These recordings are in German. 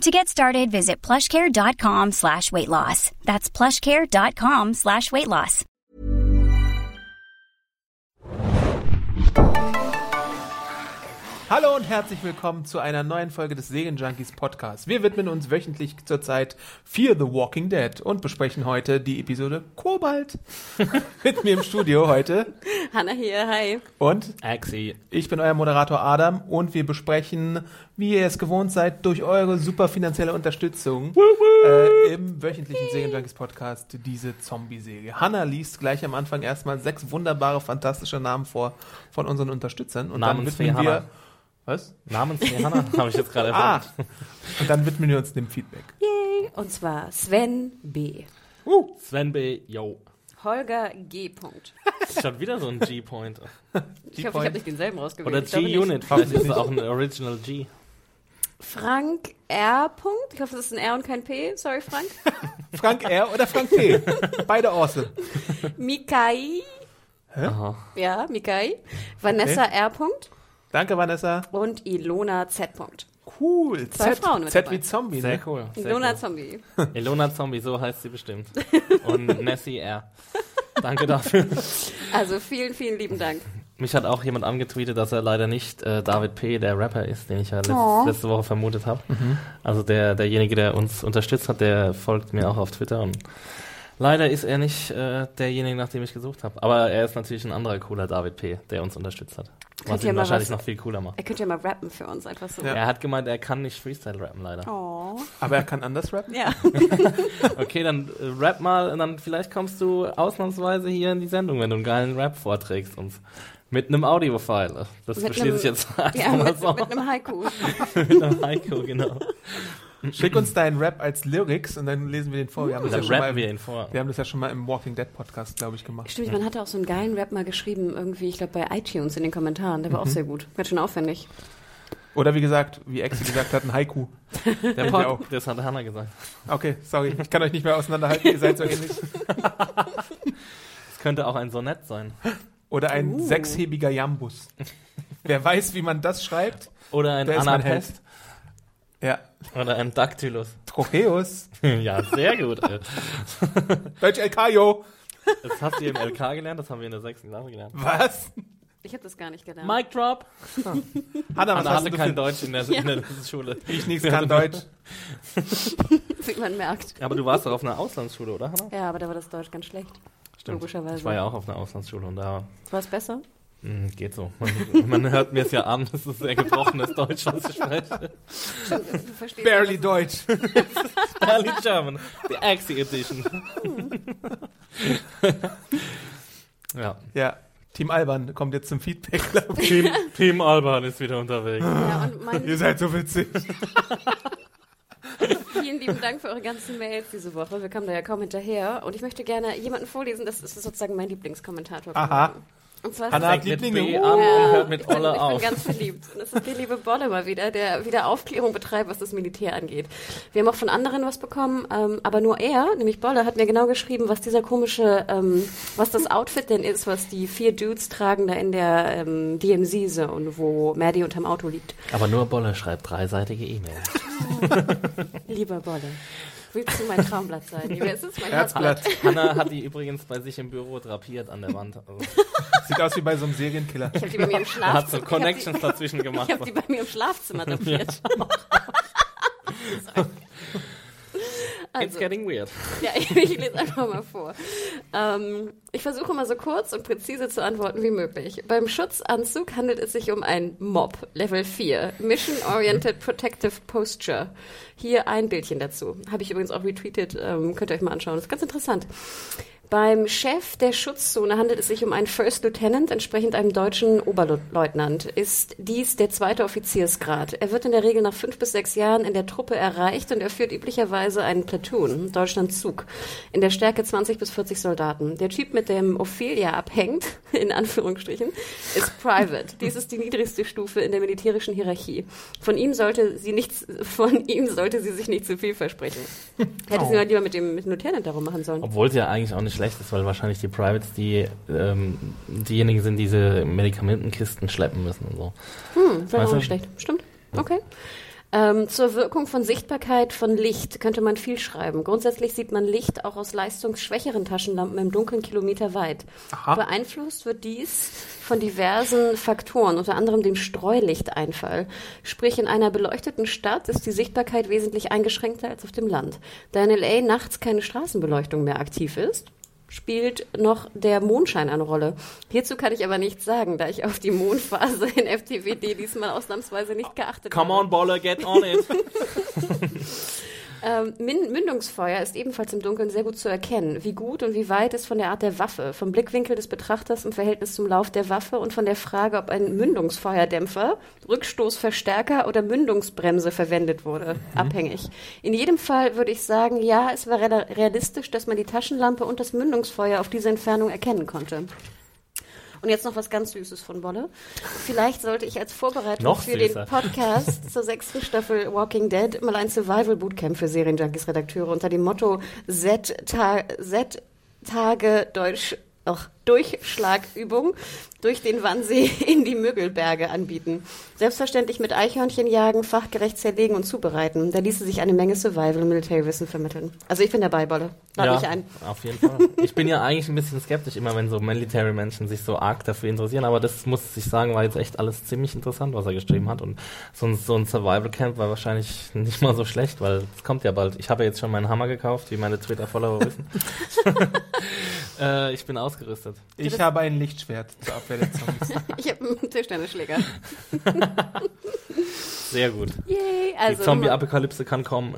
To get started, visit plushcare.com slash weight loss. That's plushcare.com slash weight loss. Hallo und herzlich willkommen zu einer neuen Folge des Serienjunkies Podcast. Wir widmen uns wöchentlich zurzeit Fear the Walking Dead und besprechen heute die Episode Kobalt. Mit mir im Studio heute Hanna hier, hi. und Axi. ich bin euer Moderator Adam und wir besprechen, wie ihr es gewohnt seid, durch eure super finanzielle Unterstützung äh, im wöchentlichen Serienjunkies Podcast diese Zombie-Serie. Hanna liest gleich am Anfang erstmal sechs wunderbare, fantastische Namen vor von unseren Unterstützern und dann Namensfee widmen wir Hanna. was? Namensfee Hanna habe ich jetzt gerade Ah, erfahren. und dann widmen wir uns dem Feedback. Yay. Und zwar Sven B. Sven B. Yo. Holger G. Punkt. Das ist schon wieder so ein G-Point. Ich hoffe, ich habe nicht denselben rausgewählt. Oder. G-Unit. Vielleicht ist es auch ein Original G. Frank R. Punkt. Ich hoffe, das ist ein R und kein P. Sorry, Frank. Frank R. oder Frank P. Beide awesome. Mikai. Aha. Ja, Mikai. Vanessa R. Punkt. Danke, Vanessa. Und Ilona Z. Punkt. Cool. Zwei Z, Frauen mit Z dabei. wie Zombie, Sehr ne? cool. Sehr Ilona cool. Zombie. Elona Zombie, so heißt sie bestimmt. Und Nessie R. Danke dafür. Also vielen, vielen lieben Dank. Mich hat auch jemand angetweetet, dass er leider nicht äh, David P., der Rapper ist, den ich ja letzt, Oh. letzte Woche vermutet habe. Also der, derjenige, der uns unterstützt hat, der folgt mir auch auf Twitter und leider ist er nicht äh, derjenige, nach dem ich gesucht habe. Aber er ist natürlich ein anderer cooler David P., der uns unterstützt hat. Könnt Was ihn wahrscheinlich was- noch viel cooler macht. Er könnte ja mal rappen für uns, einfach so. Ja. Er hat gemeint, er kann nicht Freestyle rappen, leider. Oh. Aber er kann anders rappen. Ja. Okay, dann äh, rap mal und dann vielleicht kommst du ausnahmsweise hier in die Sendung, wenn du einen geilen Rap vorträgst uns. Mit einem Audio-File. Das Mit einem- ich jetzt einfach Ja, mal mit, so. mit einem Haiku. mit einem Heiko, genau. Schick uns deinen Rap als Lyrics und dann lesen wir den vor. Wir haben, das ja schon mal, wir im- ihn vor. wir haben das ja schon mal im Walking Dead Podcast, glaube ich, gemacht. Stimmt, man hatte auch so einen geilen Rap mal geschrieben, irgendwie, ich glaube bei iTunes in den Kommentaren. Der war Mhm. auch sehr gut. Ganz schön aufwendig. Oder wie gesagt, wie Exi gesagt hat, ein Haiku. Der Pod, auch. das hat Hannah gesagt. Okay, sorry, ich kann euch nicht mehr auseinanderhalten, ihr seid so ähnlich. Es könnte auch ein Sonett sein. Oder ein Uh. sechshebiger Jambus. Wer weiß, wie man das schreibt, Oder ein Anapest. Ja. Oder ein Dactylus. Trocheus. ja, sehr gut. Deutsch El Cayo. Das hast du im LK gelernt, das haben wir in der sechsten Klasse gelernt. Was? Ich habe das gar nicht gelernt. Mic drop. Hanna, was Hannah hast hatte kein. Deutsch in der, in der Schule. Ich nichts kann Deutsch. Wie man merkt. Aber du warst doch auf einer Auslandsschule, oder Hannah? Ja, aber da war das Deutsch ganz schlecht. Stimmt. Logischerweise. Ich war ja auch auf einer Auslandsschule und da War es besser? Hm, Geht so. Man, man hört mir es ja an, das ist sehr gebrochenes Deutsch, was ich spreche. Du verstehst Barely Deutsch. Barely German. The Axie Edition. ja. Ja. Team Alban kommt jetzt zum Feedback, glaube ich. Team, Team Alban ist wieder unterwegs. Ja, und mein, Ihr seid so witzig. vielen lieben Dank für eure ganzen Mails diese Woche. Wir kamen da ja kaum hinterher. Und ich möchte gerne jemanden vorlesen, das ist sozusagen mein Lieblingskommentator. Aha. Und zwar das- hat Fängt mit Lieblinge. B an und hört mit ich bin, Olle ich bin auf. ganz verliebt. Und das ist der liebe Bolle mal wieder, der wieder Aufklärung betreibt, was das Militär angeht. Wir haben auch von anderen was bekommen, ähm, aber nur er, nämlich Bolle, hat mir genau geschrieben, was dieser komische, ähm, was das Outfit denn ist, was die vier Dudes tragen da in der ähm, DMZ-Zone, wo Maddie unterm Auto liegt. Aber nur Bolle schreibt dreiseitige E-Mail. Lieber Bolle, willst du mein Traumblatt sein? Ist es? Mein Herzblatt. Hannah hat die übrigens bei sich im Büro drapiert an der Wand. Also, Sieht aus wie bei so einem Serienkiller. Ich habe die bei mir im er hat so Schlafzimmer. Connections dazwischen Ich gemacht. habe die bei mir im Schlafzimmer drapiert. It's getting weird. Ja, ich, ich lese einfach mal vor. Ähm, ich versuche mal so kurz und präzise zu antworten wie möglich. Beim Schutzanzug handelt es sich um ein MOB, Level 4, Mission Oriented Protective Posture. Hier ein Bildchen dazu. Habe ich übrigens auch retweetet, ähm, könnt ihr euch mal anschauen. Das ist ganz interessant. Beim Chef der Schutzzone handelt es sich um einen First Lieutenant, entsprechend einem deutschen Oberleutnant. Ist dies der zweite Offiziersgrad. Er wird in der Regel nach fünf bis sechs Jahren in der Truppe erreicht und er führt üblicherweise einen Platoon, Deutschland Zug, in der Stärke 20 bis 40 Soldaten. Der Typ, mit dem Ophelia abhängt, in Anführungsstrichen, ist Private. Dies ist die niedrigste Stufe in der militärischen Hierarchie. Von ihm sollte sie nichts, von ihm sollte sie sich nicht zu viel versprechen. Hätte Oh. sie mal lieber mit dem, mit dem Lieutenant darum machen sollen. Obwohl es ja eigentlich auch nicht schlecht ist, weil wahrscheinlich die Privates die ähm, diejenigen sind, die diese Medikamentenkisten schleppen müssen und so. Hm, wäre auch nicht schlecht. Stimmt. Okay. Ähm, zur Wirkung von Sichtbarkeit von Licht könnte man viel schreiben. Grundsätzlich sieht man Licht auch aus leistungsschwächeren Taschenlampen im Dunkeln kilometerweit. Aha. Beeinflusst wird dies von diversen Faktoren, unter anderem dem Streulichteinfall. Sprich, in einer beleuchteten Stadt ist die Sichtbarkeit wesentlich eingeschränkter als auf dem Land. Da in LA nachts keine Straßenbeleuchtung mehr aktiv ist, spielt noch der Mondschein eine Rolle. Hierzu kann ich aber nichts sagen, da ich auf die Mondphase in FTWD diesmal ausnahmsweise nicht geachtet Come habe. on, Bolle, get on it. Ähm, Mündungsfeuer ist ebenfalls im Dunkeln sehr gut zu erkennen. Wie gut und wie weit ist von der Art der Waffe, vom Blickwinkel des Betrachters im Verhältnis zum Lauf der Waffe und von der Frage, ob ein Mündungsfeuerdämpfer, Rückstoßverstärker oder Mündungsbremse verwendet wurde, abhängig. In jedem Fall würde ich sagen, ja, es war real- realistisch, dass man die Taschenlampe und das Mündungsfeuer auf diese Entfernung erkennen konnte. Und jetzt noch was ganz Süßes von Bolle. Vielleicht sollte ich als Vorbereitung für den Podcast zur sechsten Staffel Walking Dead mal ein Survival Bootcamp für Serienjunkies-Redakteure unter dem Motto Z-Ta- Z-Tage Deutsch, ach, Durchschlagübung durch den Wannsee in die Müggelberge anbieten. Selbstverständlich mit Eichhörnchen jagen, fachgerecht zerlegen und zubereiten. Da ließe sich eine Menge Survival- und Military-Wissen vermitteln. Also ich bin dabei, Bolle. Lade mich ein. auf jeden Fall. Ich bin ja eigentlich ein bisschen skeptisch immer, wenn so Military-Menschen sich so arg dafür interessieren, aber das muss ich sagen, war jetzt echt alles ziemlich interessant, was er geschrieben hat und so ein, so ein Survival-Camp war wahrscheinlich nicht mal so schlecht, weil es kommt ja bald. Ich habe ja jetzt schon meinen Hammer gekauft, wie meine Twitter-Follower wissen. äh, ich bin ausgerüstet. Ich habe ein Lichtschwert zur Abwehr der Zombies. Ich habe einen Tischtennisschläger. Sehr gut. Yay! Also, Die Zombie-Apokalypse kann kommen.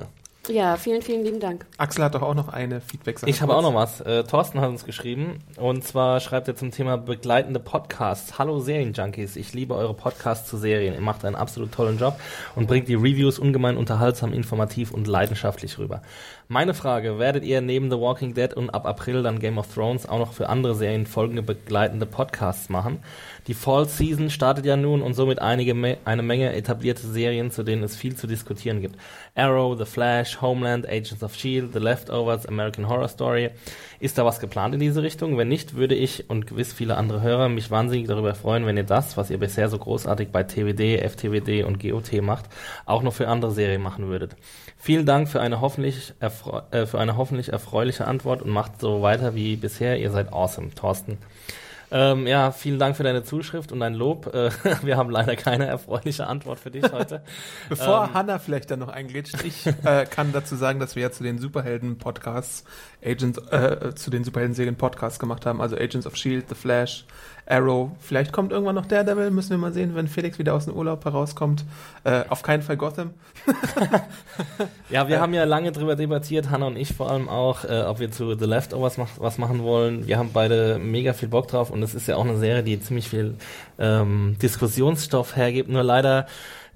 ja, vielen, vielen lieben Dank. Axel hat doch auch noch eine Feedback-Sache. Ich habe auch noch was. Äh, Thorsten hat uns geschrieben und zwar schreibt er zum Thema begleitende Podcasts. Hallo Serienjunkies, ich liebe eure Podcasts zu Serien. Ihr macht einen absolut tollen Job und bringt die Reviews ungemein unterhaltsam, informativ und leidenschaftlich rüber. Meine Frage, werdet ihr neben The Walking Dead und ab April dann Game of Thrones auch noch für andere Serien folgende begleitende Podcasts machen? Die Fall Season startet ja nun und somit einige eine Menge etablierte Serien, zu denen es viel zu diskutieren gibt. Arrow, The Flash, Homeland, Agents of S.H.I.E.L.D., The Leftovers, American Horror Story. Ist da was geplant in diese Richtung? Wenn nicht, würde ich und gewiss viele andere Hörer mich wahnsinnig darüber freuen, wenn ihr das, was ihr bisher so großartig bei TWD, FTWD und GOT macht, auch noch für andere Serien machen würdet. Vielen Dank für eine hoffentlich, äh, für eine hoffentlich erfreuliche Antwort und macht so weiter wie bisher. Ihr seid awesome, Thorsten. Ähm, ja, vielen Dank für deine Zuschrift und dein Lob. Äh, wir haben leider keine erfreuliche Antwort für dich heute. Bevor Ähm. Hanna vielleicht dann noch einglitscht, ich äh, kann dazu sagen, dass wir ja zu den Superhelden-Podcasts, Agents, äh, zu den Superhelden-Serien-Podcasts gemacht haben, also Agents of S.H.I.E.L.D., The Flash, Arrow. Vielleicht kommt irgendwann noch Daredevil, müssen wir mal sehen, wenn Felix wieder aus dem Urlaub herauskommt. Äh, auf keinen Fall Gotham. Ja, wir haben ja lange drüber debattiert, Hanna und ich vor allem auch, äh, ob wir zu The Leftovers mach, was machen wollen. Wir haben beide mega viel Bock drauf und es ist ja auch eine Serie, die ziemlich viel ähm, Diskussionsstoff hergibt. Nur leider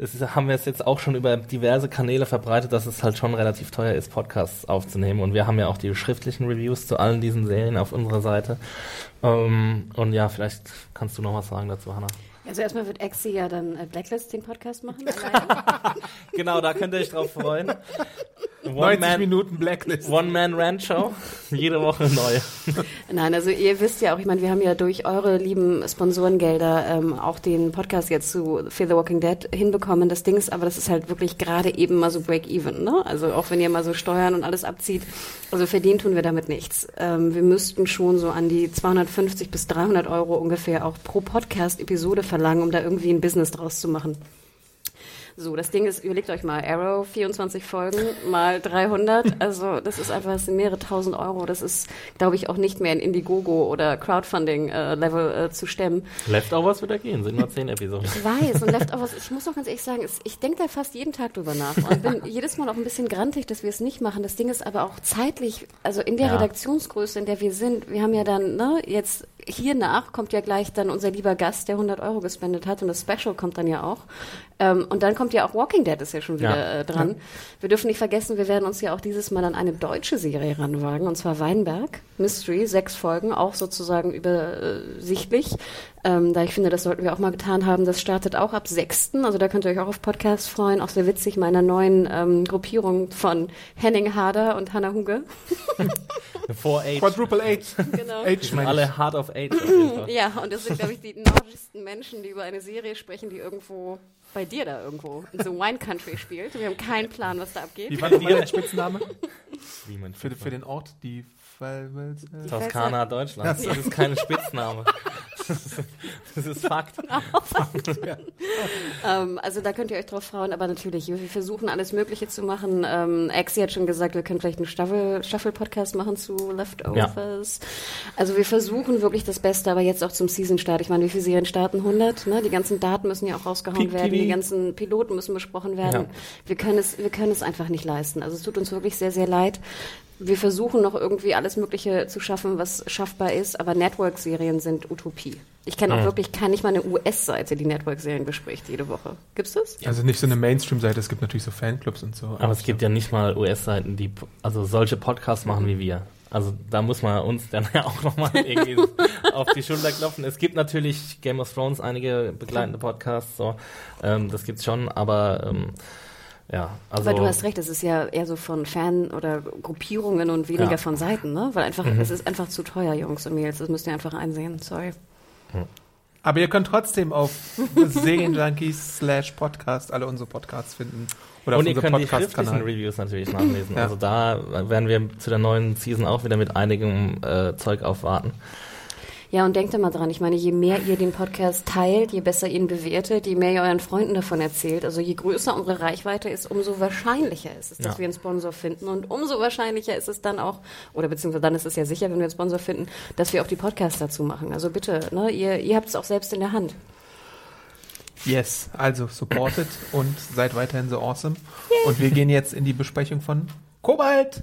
ist, haben wir es jetzt auch schon über diverse Kanäle verbreitet, dass es halt schon relativ teuer ist, Podcasts aufzunehmen. Und wir haben ja auch die schriftlichen Reviews zu allen diesen Serien auf unserer Seite. Ähm, und ja, vielleicht kannst du noch was sagen dazu, Hanna. Also erstmal wird Exi ja dann äh, Blacklist den Podcast machen. Genau, da könnt ihr euch drauf freuen. 90 Minuten Blacklist. One-Man-Ranch-Show. Jede Woche neu. Nein, also ihr wisst ja auch, ich meine, wir haben ja durch eure lieben Sponsorengelder ähm, auch den Podcast jetzt zu Fear the Walking Dead hinbekommen. Das Ding ist aber, das ist halt wirklich gerade eben mal so Break-Even, ne? Also auch wenn ihr mal so Steuern und alles abzieht, also verdienen tun wir damit nichts. Ähm, wir müssten schon so an die 250 bis 300 Euro ungefähr auch pro Podcast-Episode verlangen, um da irgendwie ein Business draus zu machen. So, das Ding ist, überlegt euch mal, Arrow, 24 Folgen mal 300, also das ist einfach, das sind mehrere tausend Euro. Das ist, glaube ich, auch nicht mehr in Indiegogo oder Crowdfunding-Level äh, zu stemmen. Leftovers wird er gehen, sind nur zehn Episoden. Ich weiß, und Leftovers, ich muss auch ganz ehrlich sagen, ich denke da fast jeden Tag drüber nach und bin jedes Mal auch ein bisschen grantig, dass wir es nicht machen. Das Ding ist aber auch zeitlich, also in der Ja. Redaktionsgröße, in der wir sind, wir haben ja dann, ne, jetzt hier nach kommt ja gleich dann unser lieber Gast, der 100 Euro gespendet hat und das Special kommt dann ja auch. Ähm, und dann kommt ja auch Walking Dead ist ja schon wieder Ja. äh, dran. Wir dürfen nicht vergessen, wir werden uns ja auch dieses Mal an eine deutsche Serie ranwagen, und zwar Weinberg, Mystery, sechs Folgen, auch sozusagen übersichtlich. Ähm, da ich finde, das sollten wir auch mal getan haben. Das startet auch ab 6. Also da könnt ihr euch auch auf Podcasts freuen. Auch sehr witzig, meiner neuen ähm, Gruppierung von Henning Harder und Hannah Huge. 4H. Quadruple H. Genau. Meine Alle Hard of Age. Ja, und das sind, glaube ich, die nordischsten Menschen, die über eine Serie sprechen, die irgendwo bei dir da irgendwo in so Wine Country spielt. Wir haben keinen Plan, was da abgeht. Wie war dein Spitzname? Für, für den Ort, die Fallwelt. Toskana Deutschland. Das ist kein Spitzname. Das ist Fakt. Ähm, also da könnt ihr euch drauf freuen, aber natürlich, wir versuchen alles Mögliche zu machen. Ähm, Axie hat schon gesagt, wir können vielleicht einen Staffel- Staffel-Podcast machen zu Leftovers. Also wir versuchen wirklich das Beste, aber jetzt auch zum Season-Start. Ich meine, wie viele Serien starten? 100? Ne? Die ganzen Daten müssen ja auch rausgehauen Peak werden, TV. die ganzen Piloten müssen besprochen werden. Ja. Wir, können es, wir können es einfach nicht leisten. Also es tut uns wirklich sehr, sehr leid. Wir versuchen noch irgendwie alles Mögliche zu schaffen, was schaffbar ist, aber Network-Serien sind Utopie. Ich kenne auch Mhm. wirklich kann nicht mal eine US-Seite, die Network-Serien bespricht jede Woche. Gibt's das? Also nicht so eine Mainstream-Seite, es gibt natürlich so Fanclubs und so. Aber es gibt ja nicht mal US-Seiten, die also solche Podcasts machen wie wir. Also da muss man uns dann ja auch nochmal irgendwie auf die Schulter klopfen. Es gibt natürlich Game of Thrones einige begleitende Podcasts, so ähm, das gibt's schon, aber ähm, ja, also Aber du hast recht, es ist ja eher so von Fan- oder Gruppierungen und weniger Ja. von Seiten, ne? Weil einfach, Mhm. es ist einfach zu teuer, Jungs und Mädels. Das müsst ihr einfach einsehen. Sorry. Aber ihr könnt trotzdem auf Serienjunkies slash Podcast alle unsere Podcasts finden. Oder und auf ihr könnt die schriftlichen Podcast-Kanal. Reviews natürlich nachlesen. Ja. Also da werden wir zu der neuen Season auch wieder mit einigem äh, Zeug aufwarten. Ja, und denkt immer dran, ich meine, je mehr ihr den Podcast teilt, je besser ihr ihn bewertet, je mehr ihr euren Freunden davon erzählt, also je größer unsere Reichweite ist, umso wahrscheinlicher ist es, dass Ja. wir einen Sponsor finden. Und umso wahrscheinlicher ist es dann auch, oder beziehungsweise dann ist es ja sicher, wenn wir einen Sponsor finden, dass wir auch die Podcasts dazu machen. Also bitte, ne, ihr, ihr habt es auch selbst in der Hand. Yes, also supportet und seid weiterhin so awesome. Und wir gehen jetzt in die Besprechung von Kobalt.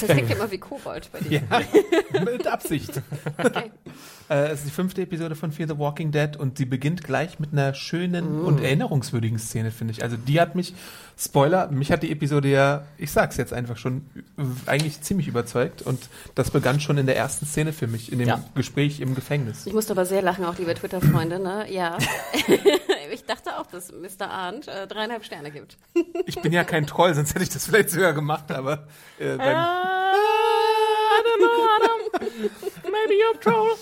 Das klingt immer wie Kobold bei dir. Ja, mit Absicht. Okay. Äh, es ist die fünfte Episode von Fear the Walking Dead und sie beginnt gleich mit einer schönen und erinnerungswürdigen Szene, finde ich. Also die hat mich, Spoiler, mich hat die Episode ja, ich sag's jetzt einfach schon, eigentlich ziemlich überzeugt und das begann schon in der ersten Szene für mich, in dem Ja. Gespräch im Gefängnis. Ich musste aber sehr lachen, auch liebe Twitter-Freunde, ne? Ja. ich dachte auch, dass Mr. Arndt äh, dreieinhalb Sterne gibt. Ich bin ja kein Troll, sonst hätte ich das vielleicht sogar gemacht, aber äh, beim, Maybe you're a troll.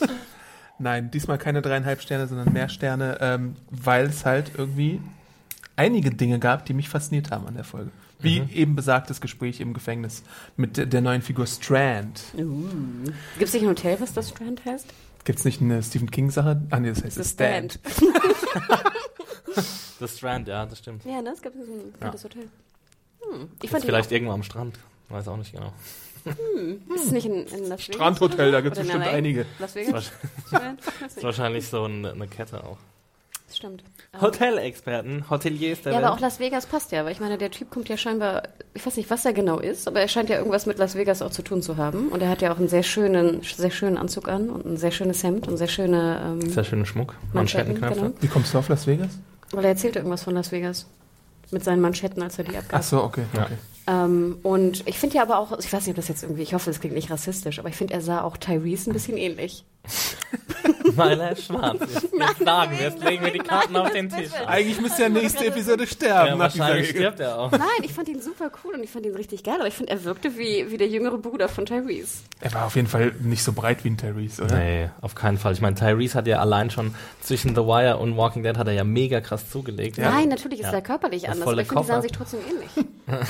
Nein, diesmal keine dreieinhalb Sterne, sondern mehr Sterne, ähm, weil es halt irgendwie einige Dinge gab, die mich fasziniert haben an der Folge. Wie eben besagtes Gespräch im Gefängnis mit der, der neuen Figur Strand. Gibt es nicht ein Hotel, was das Strand heißt? Gibt's nicht eine Stephen King-Sache? Ah, nee, das heißt The Stand. The Strand, ja, das stimmt. Ja, ne? Es gibt ein bekanntes Hotel. Hm. Ich fand vielleicht irgendwo am Strand. Weiß auch nicht genau. Auch, ist es nicht in, in Las Vegas? Strandhotel, da Oder in bestimmt einige. Las Vegas? Weiß Ist wahrscheinlich so eine, eine Kette auch. Das stimmt. Ähm, Hotelexperten, Hoteliers der Ja, aber Welt. auch Las Vegas passt ja, weil ich meine, der Typ kommt ja scheinbar, ich weiß nicht, was er genau ist, aber er scheint ja irgendwas mit Las Vegas auch zu tun zu haben. Und er hat ja auch einen sehr schönen, sehr schönen Anzug an und ein sehr schönes Hemd und sehr schöne ähm, Sehr schöner Schmuck. Manschetten, Manschettenknöpfe. genau. Wie kommst du auf Las Vegas? Weil er erzählte irgendwas von Las Vegas. Mit seinen Manschetten, als er die abgab. Ach so, okay. Ja. Ähm, und ich finde ja aber auch, ich weiß nicht, ob das jetzt irgendwie, ich hoffe, es klingt nicht rassistisch, aber ich finde, er sah auch Tyrese ein bisschen ähnlich. Weil er schwarz ist. Jetzt sagen wir, jetzt legen wir die Karten auf den Tisch. Eigentlich müsste ja nächste Episode sterben Ja, wahrscheinlich stirbt er auch. Nein, ich fand ihn super cool und ich fand ihn richtig geil, aber ich finde, er wirkte wie, wie der jüngere Bruder von Tyrese. Er war auf jeden Fall nicht so breit wie ein Tyrese, oder? Nee, auf keinen Fall. Ich meine, Tyrese hat ja allein schon zwischen The Wire und Walking Dead hat er ja mega krass zugelegt. Ja. Nein, natürlich ist Ja. er körperlich Das anders, aber ich finde, die sahen sich trotzdem ähnlich.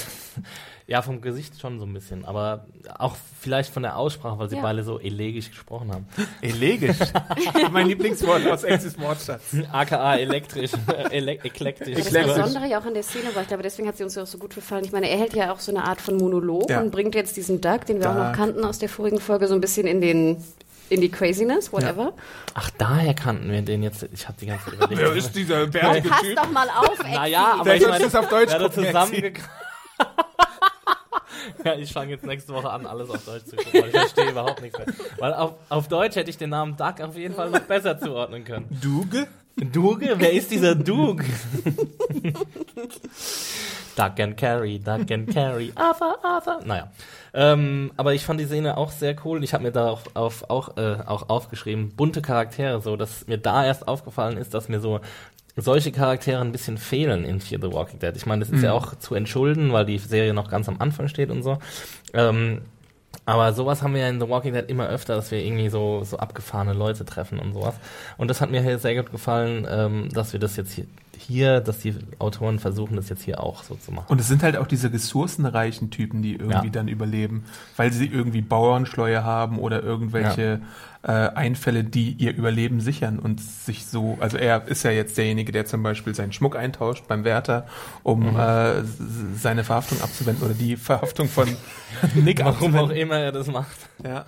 Ja, vom Gesicht schon so ein bisschen, aber auch vielleicht von der Aussprache, weil sie Ja. beide so elegisch gesprochen haben. Elegisch. mein Lieblingswort aus Exis Mordschatz. AKA elektrisch, ele eklektisch. Das Eklektisch. Besondere ja auch an der Szene war, ich glaube, deswegen hat sie uns ja auch so gut gefallen. Ich meine, er hält ja auch so eine Art von Monolog Ja. und bringt jetzt diesen Doug, den wir auch Doug. noch kannten aus der vorigen Folge, so ein bisschen in den in die Craziness, whatever. Ach, daher kannten wir den jetzt. Ich habe die ganze Zeit überlegt. Wer ist dieser bärtige Pass doch mal auf, Exi. Naja, aber Vielleicht ich meine, es auf Deutsch werde gucken, zusammen Exi. Ja, ich fange jetzt nächste Woche an, alles auf Deutsch zu gucken, weil ich verstehe überhaupt nichts mehr. Weil auf, auf Deutsch hätte ich den Namen Duck auf jeden Fall noch besser zuordnen können. Duge? Duge? Wer ist dieser Duke? Duck and Carry, Duck and Carry, Arthur, Arthur. Naja. Ähm, aber ich fand die Szene auch sehr cool. Ich habe mir darauf auf, auch, äh, auch aufgeschrieben, bunte Charaktere, so dass mir da erst aufgefallen ist, dass mir so solche Charaktere ein bisschen fehlen in Fear the Walking Dead. Ich meine, das ist ja auch zu entschulden, weil die Serie noch ganz am Anfang steht und so. Ähm, aber sowas haben wir ja in The Walking Dead immer öfter, dass wir irgendwie so, so abgefahrene Leute treffen und sowas. Und das hat mir hier sehr gut gefallen, ähm, dass wir das jetzt hier, hier, dass die Autoren versuchen, das jetzt hier auch so zu machen. Und es sind halt auch diese ressourcenreichen Typen, die irgendwie Ja. dann überleben, weil sie irgendwie Bauernschleue haben oder irgendwelche äh, Einfälle, die ihr Überleben sichern und sich so, also er ist ja jetzt derjenige, der zum Beispiel seinen Schmuck eintauscht beim Wärter, um Mhm. äh, seine Verhaftung abzuwenden oder die Verhaftung von Nick Warum auch abzuwenden. immer er das macht. Ja.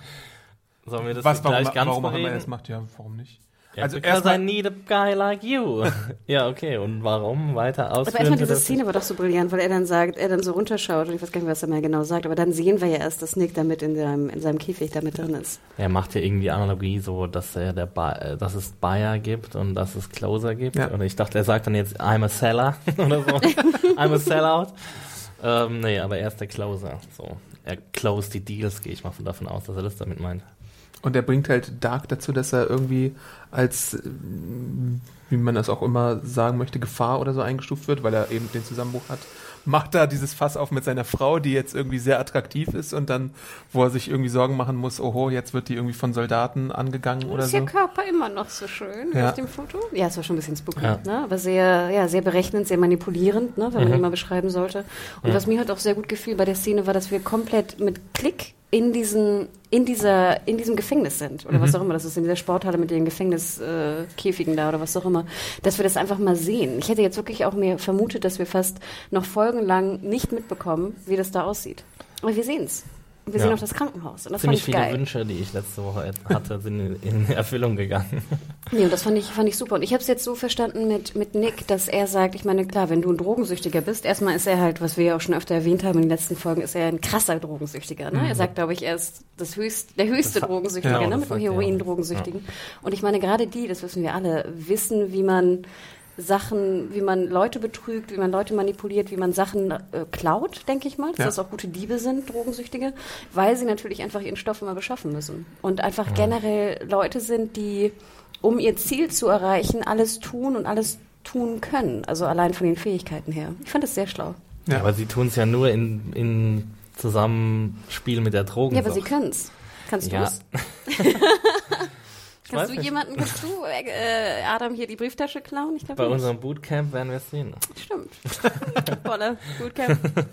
Sollen wir das Was, warum, gleich ganz warum auch immer er das macht, ja, warum nicht? Ja, also because I need a guy like you. ja, okay. Und warum? Weiter Aber ausführen? erstmal diese? Szene war doch so brillant, weil er dann sagt, er dann so runterschaut und ich weiß gar nicht, was er mal genau sagt, aber dann sehen wir ja erst, dass Nick damit in seinem, in seinem Käfig damit drin ist. Er macht ja irgendwie Analogie so, dass er der ba äh, dass es Buyer gibt und dass es Closer gibt. Ja. Und ich dachte, er sagt dann jetzt I'm a seller oder so. I'm a sellout. Ähm, nee, aber er ist der Closer. So. Er closed die Deals, gehe ich mal von davon aus, dass er das damit meint. Und er bringt halt Dark dazu, dass er irgendwie als, äh, wie man das auch immer sagen möchte, Gefahr oder so eingestuft wird, weil er eben den Zusammenbruch hat. Macht da dieses Fass auf mit seiner Frau, die jetzt irgendwie sehr attraktiv ist und dann, wo er sich irgendwie Sorgen machen muss, oho, jetzt wird die irgendwie von Soldaten angegangen oder ist so. ihr Körper immer noch so schön Ja. auf dem Foto? Ja, es war schon ein bisschen spooky, Ja. ne? aber sehr, ja, sehr berechnend, sehr manipulierend, ne? wenn man Mhm. ihn mal beschreiben sollte. Und was mir halt auch sehr gut gefiel bei der Szene war, dass wir komplett mit Klick in diesen in dieser in diesem Gefängnis sind oder was auch immer. Das ist in dieser Sporthalle mit den Gefängniskäfigen äh, Käfigen da oder was auch immer. Dass wir das einfach mal sehen. Ich hätte jetzt wirklich auch mir vermutet dass wir fast noch folgenlang nicht mitbekommen wie das da aussieht. Aber wir sehen's wir Ja. sehen auch das Krankenhaus und das Ziemlich fand ich viele geil Wünsche, die ich letzte Woche hatte, sind in, Erfüllung gegangen. Nee, und das fand ich, fand ich super. Und ich habe es jetzt so verstanden mit, mit Nick, dass er sagt, ich meine, klar, wenn du ein Drogensüchtiger bist, erstmal ist er halt, was wir ja auch schon öfter erwähnt haben in den letzten Folgen, ist er ein krasser Drogensüchtiger. Ne? Er sagt, glaube ich, er ist das höchst, der höchste Das hat- Drogensüchtige, genau, ne? mit dem er. Heroin-Drogensüchtigen. Und ich meine, gerade die, das wissen wir alle, wissen, wie man Sachen, wie man Leute betrügt, wie man Leute manipuliert, wie man Sachen äh, klaut, denke ich mal, dass Ja. das auch gute Diebe sind, Drogensüchtige, weil sie natürlich einfach ihren Stoff immer beschaffen müssen. Und einfach generell Leute sind, die, um ihr Ziel zu erreichen, alles tun und alles tun können. Also allein von den Fähigkeiten her. Ich fand das sehr schlau. Ja. Aber sie tun es ja nur in, in Zusammenspiel mit der Drogen. Ja, aber sie können's. Kannst Ja. du's? weiß Kannst du nicht. jemanden, kannst du, äh, Adam, hier die Brieftasche klauen? Ich Bei glaube nicht. unserem Bootcamp werden wir es sehen. Stimmt. Bolle, Bootcamp.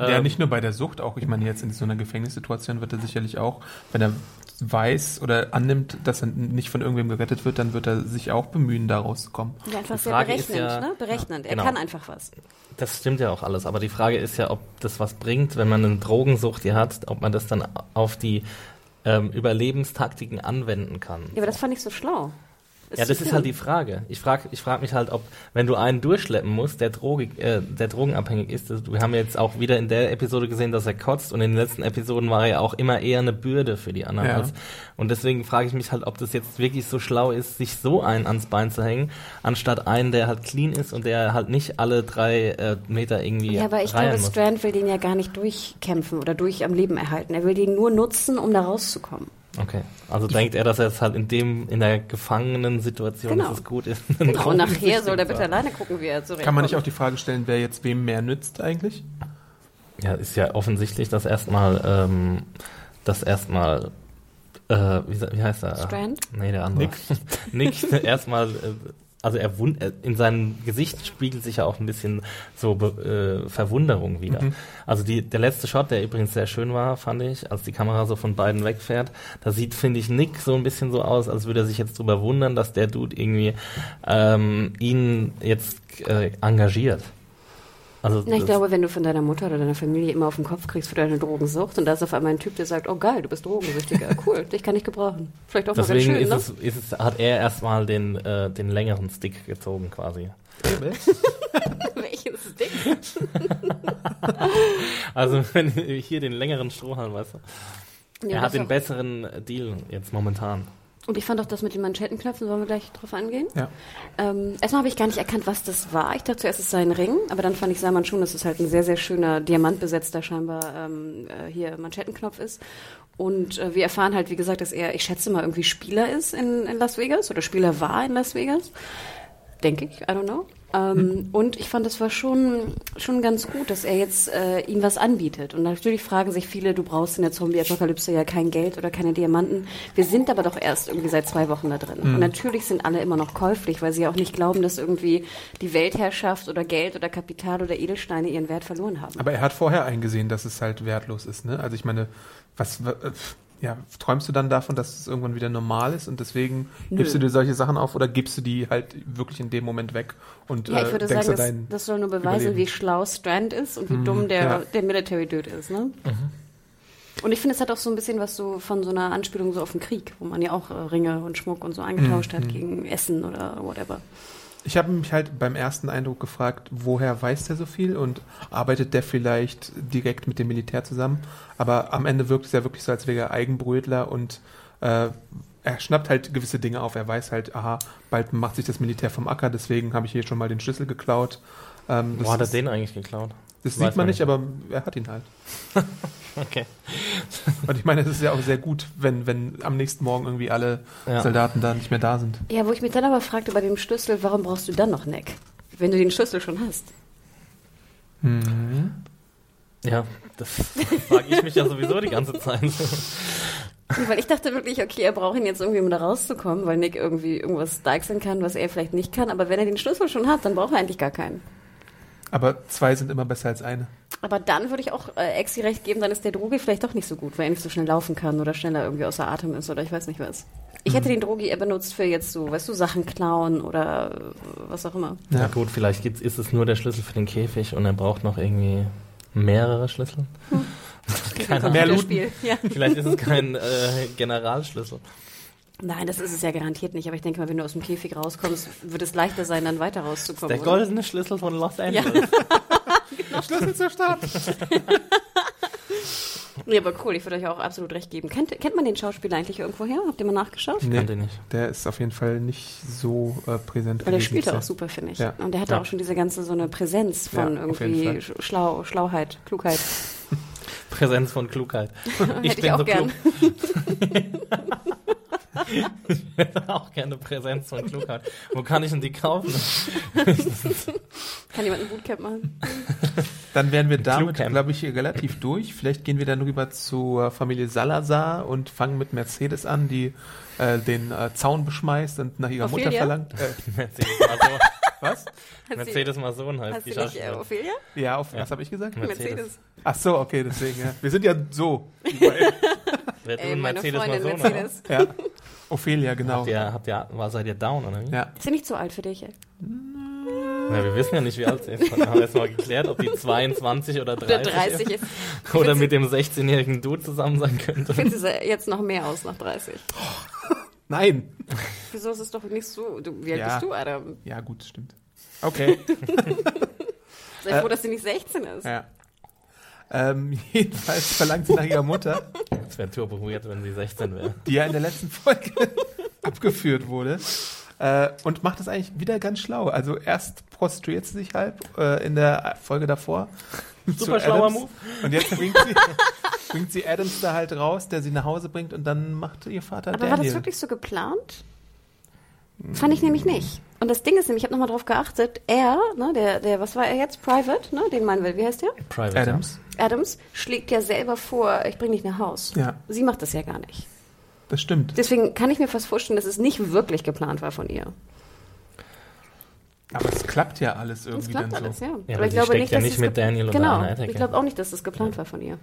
Ja, Ähm, nicht nur bei der Sucht, auch ich meine, jetzt in so einer Gefängnissituation wird er sicherlich auch, wenn er weiß oder annimmt, dass er nicht von irgendwem gerettet wird, dann wird er sich auch bemühen, da rauszukommen. Ja, einfach Die sehr berechnend, ja- ne? Berechnend. Er genau. kann einfach was. Das stimmt ja auch alles, aber die Frage ist ja, ob das was bringt, wenn man eine Drogensucht hier hat, ob man das dann auf die ähm, Überlebenstaktiken anwenden kann. Ja, aber das fand ich so schlau. Ja, das ist halt die Frage. Ich frage ich frag mich halt, ob, wenn du einen durchschleppen musst, der, Drogik, äh, der drogenabhängig ist, das, wir haben jetzt auch wieder in der Episode gesehen, dass er kotzt und in den letzten Episoden war er ja auch immer eher eine Bürde für die anderen. Ja. Als, und deswegen frage ich mich halt, ob das jetzt wirklich so schlau ist, sich so einen ans Bein zu hängen, anstatt einen, der halt clean ist und der halt nicht alle drei äh, Meter irgendwie Ja, aber ich glaube, muss. Strand will den ja gar nicht durchkämpfen oder durch am Leben erhalten. Er will den nur nutzen, um da rauszukommen. Okay, also denkt er, dass er jetzt halt in dem, in der gefangenen Situation, Genau. dass es gut ist. Genau, und nachher soll der bitte alleine gucken, wie er zurechtkommt. Kann man nicht auch die Frage stellen, wer jetzt wem mehr nützt eigentlich? Ja, ist ja offensichtlich, dass erstmal, ähm, dass erstmal, äh, wie, wie heißt er? Strand? Nee, der andere. Nick. Nick erstmal äh, also er wund, er- in seinem Gesicht spiegelt sich ja auch ein bisschen so Be- äh, Verwunderung wieder. Mhm. Also die, der letzte Shot, der übrigens sehr schön war, fand ich, als die Kamera so von beiden wegfährt, da sieht, finde ich, Nick so ein bisschen so aus, als würde er sich jetzt drüber wundern, dass der Dude irgendwie ähm, ihn jetzt äh, engagiert. Also Na, ich glaube, wenn du von deiner Mutter oder deiner Familie immer auf den Kopf kriegst für deine Drogensucht und da ist auf einmal ein Typ, der sagt, oh geil, du bist Drogensüchtiger, cool, dich kann ich gebrauchen. Vielleicht auch mal ganz Deswegen schön, ist, ne? es, ist es, hat er erstmal den, äh, den längeren Stick gezogen quasi. Welchen Stick? Also wenn hier den längeren Strohhalm, weißt du. Ja, er hat den besseren Deal jetzt momentan. Und ich fand auch das mit den Manschettenknöpfen, wollen wir gleich drauf angehen? Ja. Ähm, erstmal habe ich gar nicht erkannt, was das war. Ich dachte zuerst, es sei ein Ring, aber dann fand ich, sah man schon, dass es halt ein sehr, sehr schöner, diamantbesetzter scheinbar ähm, äh, hier Manschettenknopf ist. Und äh, wir erfahren halt, wie gesagt, dass er, ich schätze mal, irgendwie Spieler ist in, in Las Vegas oder Spieler war in Las Vegas. Denke ich, I don't know. Ähm, Und ich fand, es war schon, schon ganz gut, dass er jetzt äh, ihm was anbietet. Und natürlich fragen sich viele, du brauchst in der Zombie-Apokalypse ja kein Geld oder keine Diamanten. Wir sind aber doch erst irgendwie seit zwei Wochen da drin. Und natürlich sind alle immer noch käuflich, weil sie auch nicht glauben, dass irgendwie die Weltherrschaft oder Geld oder Kapital oder Edelsteine ihren Wert verloren haben. Aber er hat vorher eingesehen, dass es halt wertlos ist, ne? Also ich meine, was, wa- äh, ja, träumst du dann davon, dass es irgendwann wieder normal ist und deswegen gibst du dir solche Sachen auf oder gibst du die halt wirklich in dem Moment weg und ja, ich äh, würde denkst sagen, du das, das soll nur beweisen, Überleben. wie schlau Strand ist und wie dumm der, ja. der Military-Dude ist. Ne? Und ich finde, es hat auch so ein bisschen was so von so einer Anspielung so auf den Krieg, wo man ja auch äh, Ringe und Schmuck und so eingetauscht hat gegen Essen oder whatever. Ich habe mich halt beim ersten Eindruck gefragt, woher weiß der so viel und arbeitet der vielleicht direkt mit dem Militär zusammen? Aber am Ende wirkt es ja wirklich so, als wäre er Eigenbrötler und äh, er schnappt halt gewisse Dinge auf. Er weiß halt, aha, bald macht sich das Militär vom Acker, deswegen habe ich hier schon mal den Schlüssel geklaut. Ähm, Wo hat er den eigentlich geklaut? Das Weiß sieht man man nicht, nicht. aber er hat ihn halt. Okay. Und ich meine, es ist ja auch sehr gut, wenn, wenn am nächsten Morgen irgendwie alle Ja. Soldaten da nicht mehr da sind. Ja, wo ich mich dann aber fragte bei dem Schlüssel, warum brauchst du dann noch Neck? Wenn du den Schlüssel schon hast. Ja, das frage ich mich ja sowieso die ganze Zeit. Weil ich dachte wirklich, okay, er braucht ihn jetzt irgendwie, um da rauszukommen, weil Nick irgendwie irgendwas deichseln kann, was er vielleicht nicht kann. Aber wenn er den Schlüssel schon hat, dann braucht er eigentlich gar keinen. Aber zwei sind immer besser als eine. Aber dann würde ich auch äh, Exi recht geben, dann ist der Drogi vielleicht doch nicht so gut, weil er nicht so schnell laufen kann oder schneller irgendwie außer Atem ist oder ich weiß nicht was. Ich hätte den Drogi eher benutzt für jetzt so, weißt du, Sachen klauen oder äh, was auch immer. Ja, gut, vielleicht gibt's, ist es nur der Schlüssel für den Käfig und er braucht noch irgendwie mehrere Schlüssel. Keine Mehr Ahnung. looten. Spiel. Ja. Vielleicht ist es kein äh, Generalschlüssel. Nein, das ist es ja garantiert nicht. Aber ich denke mal, wenn du aus dem Käfig rauskommst, wird es leichter sein, dann weiter rauszukommen. Der oder? goldene Schlüssel von Los Angeles. Schlüssel zur Stadt. Nee, aber cool, ich würde euch auch absolut recht geben. Kennt, kennt man den Schauspieler eigentlich irgendwoher? Habt ihr mal nachgeschaut? Nee, Kannte ich nicht. der ist auf jeden Fall nicht so äh, präsent. Weil der gewesen spielt auch super, finde ich. Ja. Und der hatte Ja. auch schon diese ganze so eine Präsenz von Ja, irgendwie Schlau, Schlauheit, Klugheit. Präsenz von Klugheit. Hätte ich auch gern. Ich hätte auch gerne Präsenz von Klugheit. Wo kann ich denn die kaufen? Kann jemand ein Bootcamp machen? Dann wären wir damit, glaube ich, relativ durch. Vielleicht gehen wir dann rüber zur Familie Salazar und fangen mit Mercedes an, die äh, den äh, Zaun beschmeißt und nach ihrer Ophelia? Mutter verlangt. Äh, Mercedes Mason, was? Hat Mercedes Mason heißt Hast die nicht äh. Ophelia? Ja, auf, Ja. was habe ich gesagt? Mercedes. Mercedes. Ach so, okay, deswegen. Ja. Wir sind ja so. Ey, ein meine Mercedes Freundin Mason? Mercedes. ja. Ophelia, genau. Habt ihr, habt ihr, war, seid ihr down, oder wie? Ja. Ist ja nicht so alt für dich, ey. Ja, wir wissen ja nicht, wie alt sie ist. Wir haben jetzt mal geklärt, ob die 22 oder 30, Oder 30 ist. Oder mit dem 16-jährigen Dude zusammen sein könnte. Ich finde sie jetzt noch mehr aus nach 30. Nein. Wieso ist es doch nicht so? Du, wie alt Ja. bist du, Adam? Ja, gut, stimmt. Okay. Sei froh, dass sie nicht 16 ist. ja. Ähm, jedenfalls verlangt sie nach ihrer Mutter, Das wäre turbo weird, wenn sie 16 wäre. die ja in der letzten Folge abgeführt wurde. Äh, und macht das eigentlich wieder ganz schlau. Also erst prostriert sie sich halb äh, in der Folge davor. Super schlauer Adams. Move. Und jetzt bringt sie, bringt sie Adams da halt raus, der sie nach Hause bringt und dann macht ihr Vater Aber war Daniel. das wirklich so geplant? Fand ich nämlich nicht. Und das Ding ist nämlich, ich habe nochmal drauf geachtet, er, ne, der, der, was war er jetzt? Private, ne, den meinen wir, wie heißt der? Private. Adams? Adams schlägt ja selber vor, ich bring dich nach Haus. Ja. Sie macht das ja gar nicht. Das stimmt. Deswegen kann ich mir fast vorstellen, dass es nicht wirklich geplant war von ihr. Aber es klappt ja alles irgendwie klappt dann alles, so. ja. Ja, aber sie steckt ja nicht mit es Daniel oder Genau, Anna ich glaube auch nicht, dass das geplant war von ihr.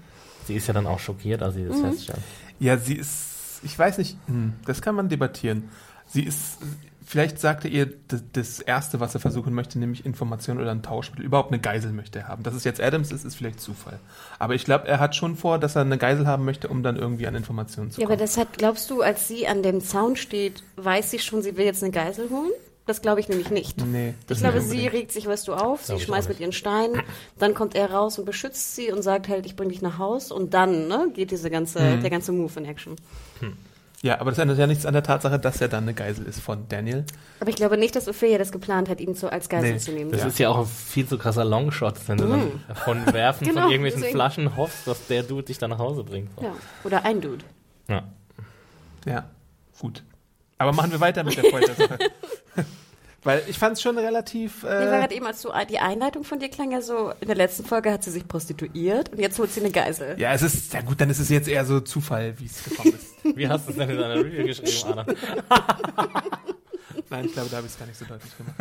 Sie ist ja dann auch schockiert, als sie das Mhm. feststellt. Ja, sie ist, ich weiß nicht, hm, das kann man debattieren. Sie ist, vielleicht sagte ihr das, das Erste, was er versuchen möchte, nämlich Information oder ein Tauschmittel. Überhaupt eine Geisel möchte er haben. Dass es jetzt Adams ist, ist vielleicht Zufall. Aber ich glaube, er hat schon vor, dass er eine Geisel haben möchte, um dann irgendwie an Informationen zu Ja, aber kommen. das hat, glaubst du, als sie an dem Zaun steht, weiß sie schon, sie will jetzt eine Geisel holen? Das glaube ich nämlich nicht. nee, das Ich glaube, nicht sie regt sich, weißt du, auf, sie schmeißt mit ihren Steinen, dann kommt er raus und beschützt sie und sagt halt, ich bring dich nach Haus und dann ne, geht diese ganze, Mhm. der ganze Move in Action. Ja, aber das ändert ja nichts an der Tatsache, dass er dann eine Geisel ist von Daniel. Aber ich glaube nicht, dass Ophelia das geplant hat, ihn so als Geisel Nee, zu nehmen. Das Ja. ist ja auch ein viel zu krasser Longshot, wenn du dann von Werfen Genau, von irgendwelchen deswegen. Flaschen hoffst, dass der Dude dich dann nach Hause bringt. Ja. Oder ein Dude. Ja. Ja, gut. Aber machen wir weiter mit der Foltersache. Weil ich fand es schon relativ. Nee, weil Äh, gerade eben, als du die Einleitung von dir klang ja so, in der letzten Folge hat sie sich prostituiert und jetzt holt sie eine Geisel. ja, es ist, ja gut, dann ist es jetzt eher so Zufall, wie es gekommen ist. Wie hast du es denn in deiner Review geschrieben, Anna? Nein, ich glaube, da habe ich es gar nicht so deutlich gemacht.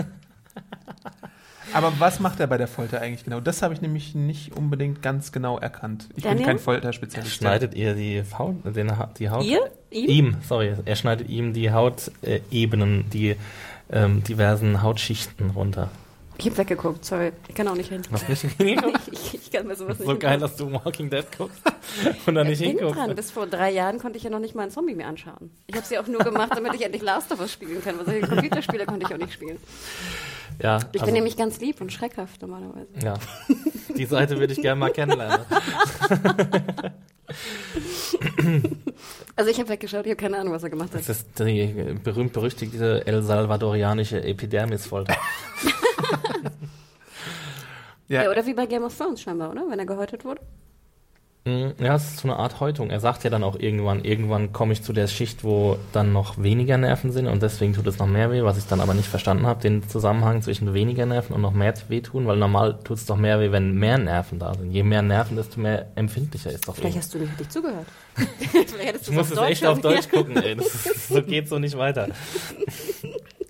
Aber was macht er bei der Folter eigentlich genau? Das habe ich nämlich nicht unbedingt ganz genau erkannt. Ich Daniel? bin kein Er Folterspezialist. schneidet ihr die, Haut, den, Ha- die Haut. Ihr? Ihm? Ihm, sorry. Er schneidet ihm die Hautebenen, die ähm, diversen Hautschichten runter. Ich hab weggeguckt, sorry. Ich kann auch nicht hin. Was nicht hingeguckt? Ich, ich kann mir sowas nicht So geil, dass du Walking Dead guckst und dann nicht ich bin dran. hinguckst. Bis vor drei Jahren konnte ich ja noch nicht mal einen Zombie mehr anschauen. Ich habe sie auch nur gemacht, damit ich endlich Last of Us spielen kann, weil solche Computerspiele konnte ich auch nicht spielen. Ja, Ich also, bin nämlich ganz lieb und schreckhaft normalerweise. ja. Die Seite würde ich gerne mal kennenlernen. Also ich habe weggeschaut, ich habe keine Ahnung, was er gemacht hat. Das ist die berühmt-berüchtigte El Salvadorianische Epidermisfolter. Ja, Ja, oder wie bei Game of Thrones scheinbar, oder? Wenn er gehäutet wurde. Mm, Ja, es ist so eine Art Häutung. Er sagt ja dann auch irgendwann, irgendwann komme ich zu der Schicht, wo dann noch weniger Nerven sind und deswegen tut es noch mehr weh, was ich dann aber nicht verstanden habe, den Zusammenhang zwischen weniger Nerven und noch mehr weh tun, weil normal tut es doch mehr weh, wenn mehr Nerven da sind. Je mehr Nerven, desto mehr empfindlicher ist doch Vielleicht eh. hast du nicht richtig zugehört. Ich du muss es echt auf. Deutsch gucken, ey. Das so geht so nicht weiter.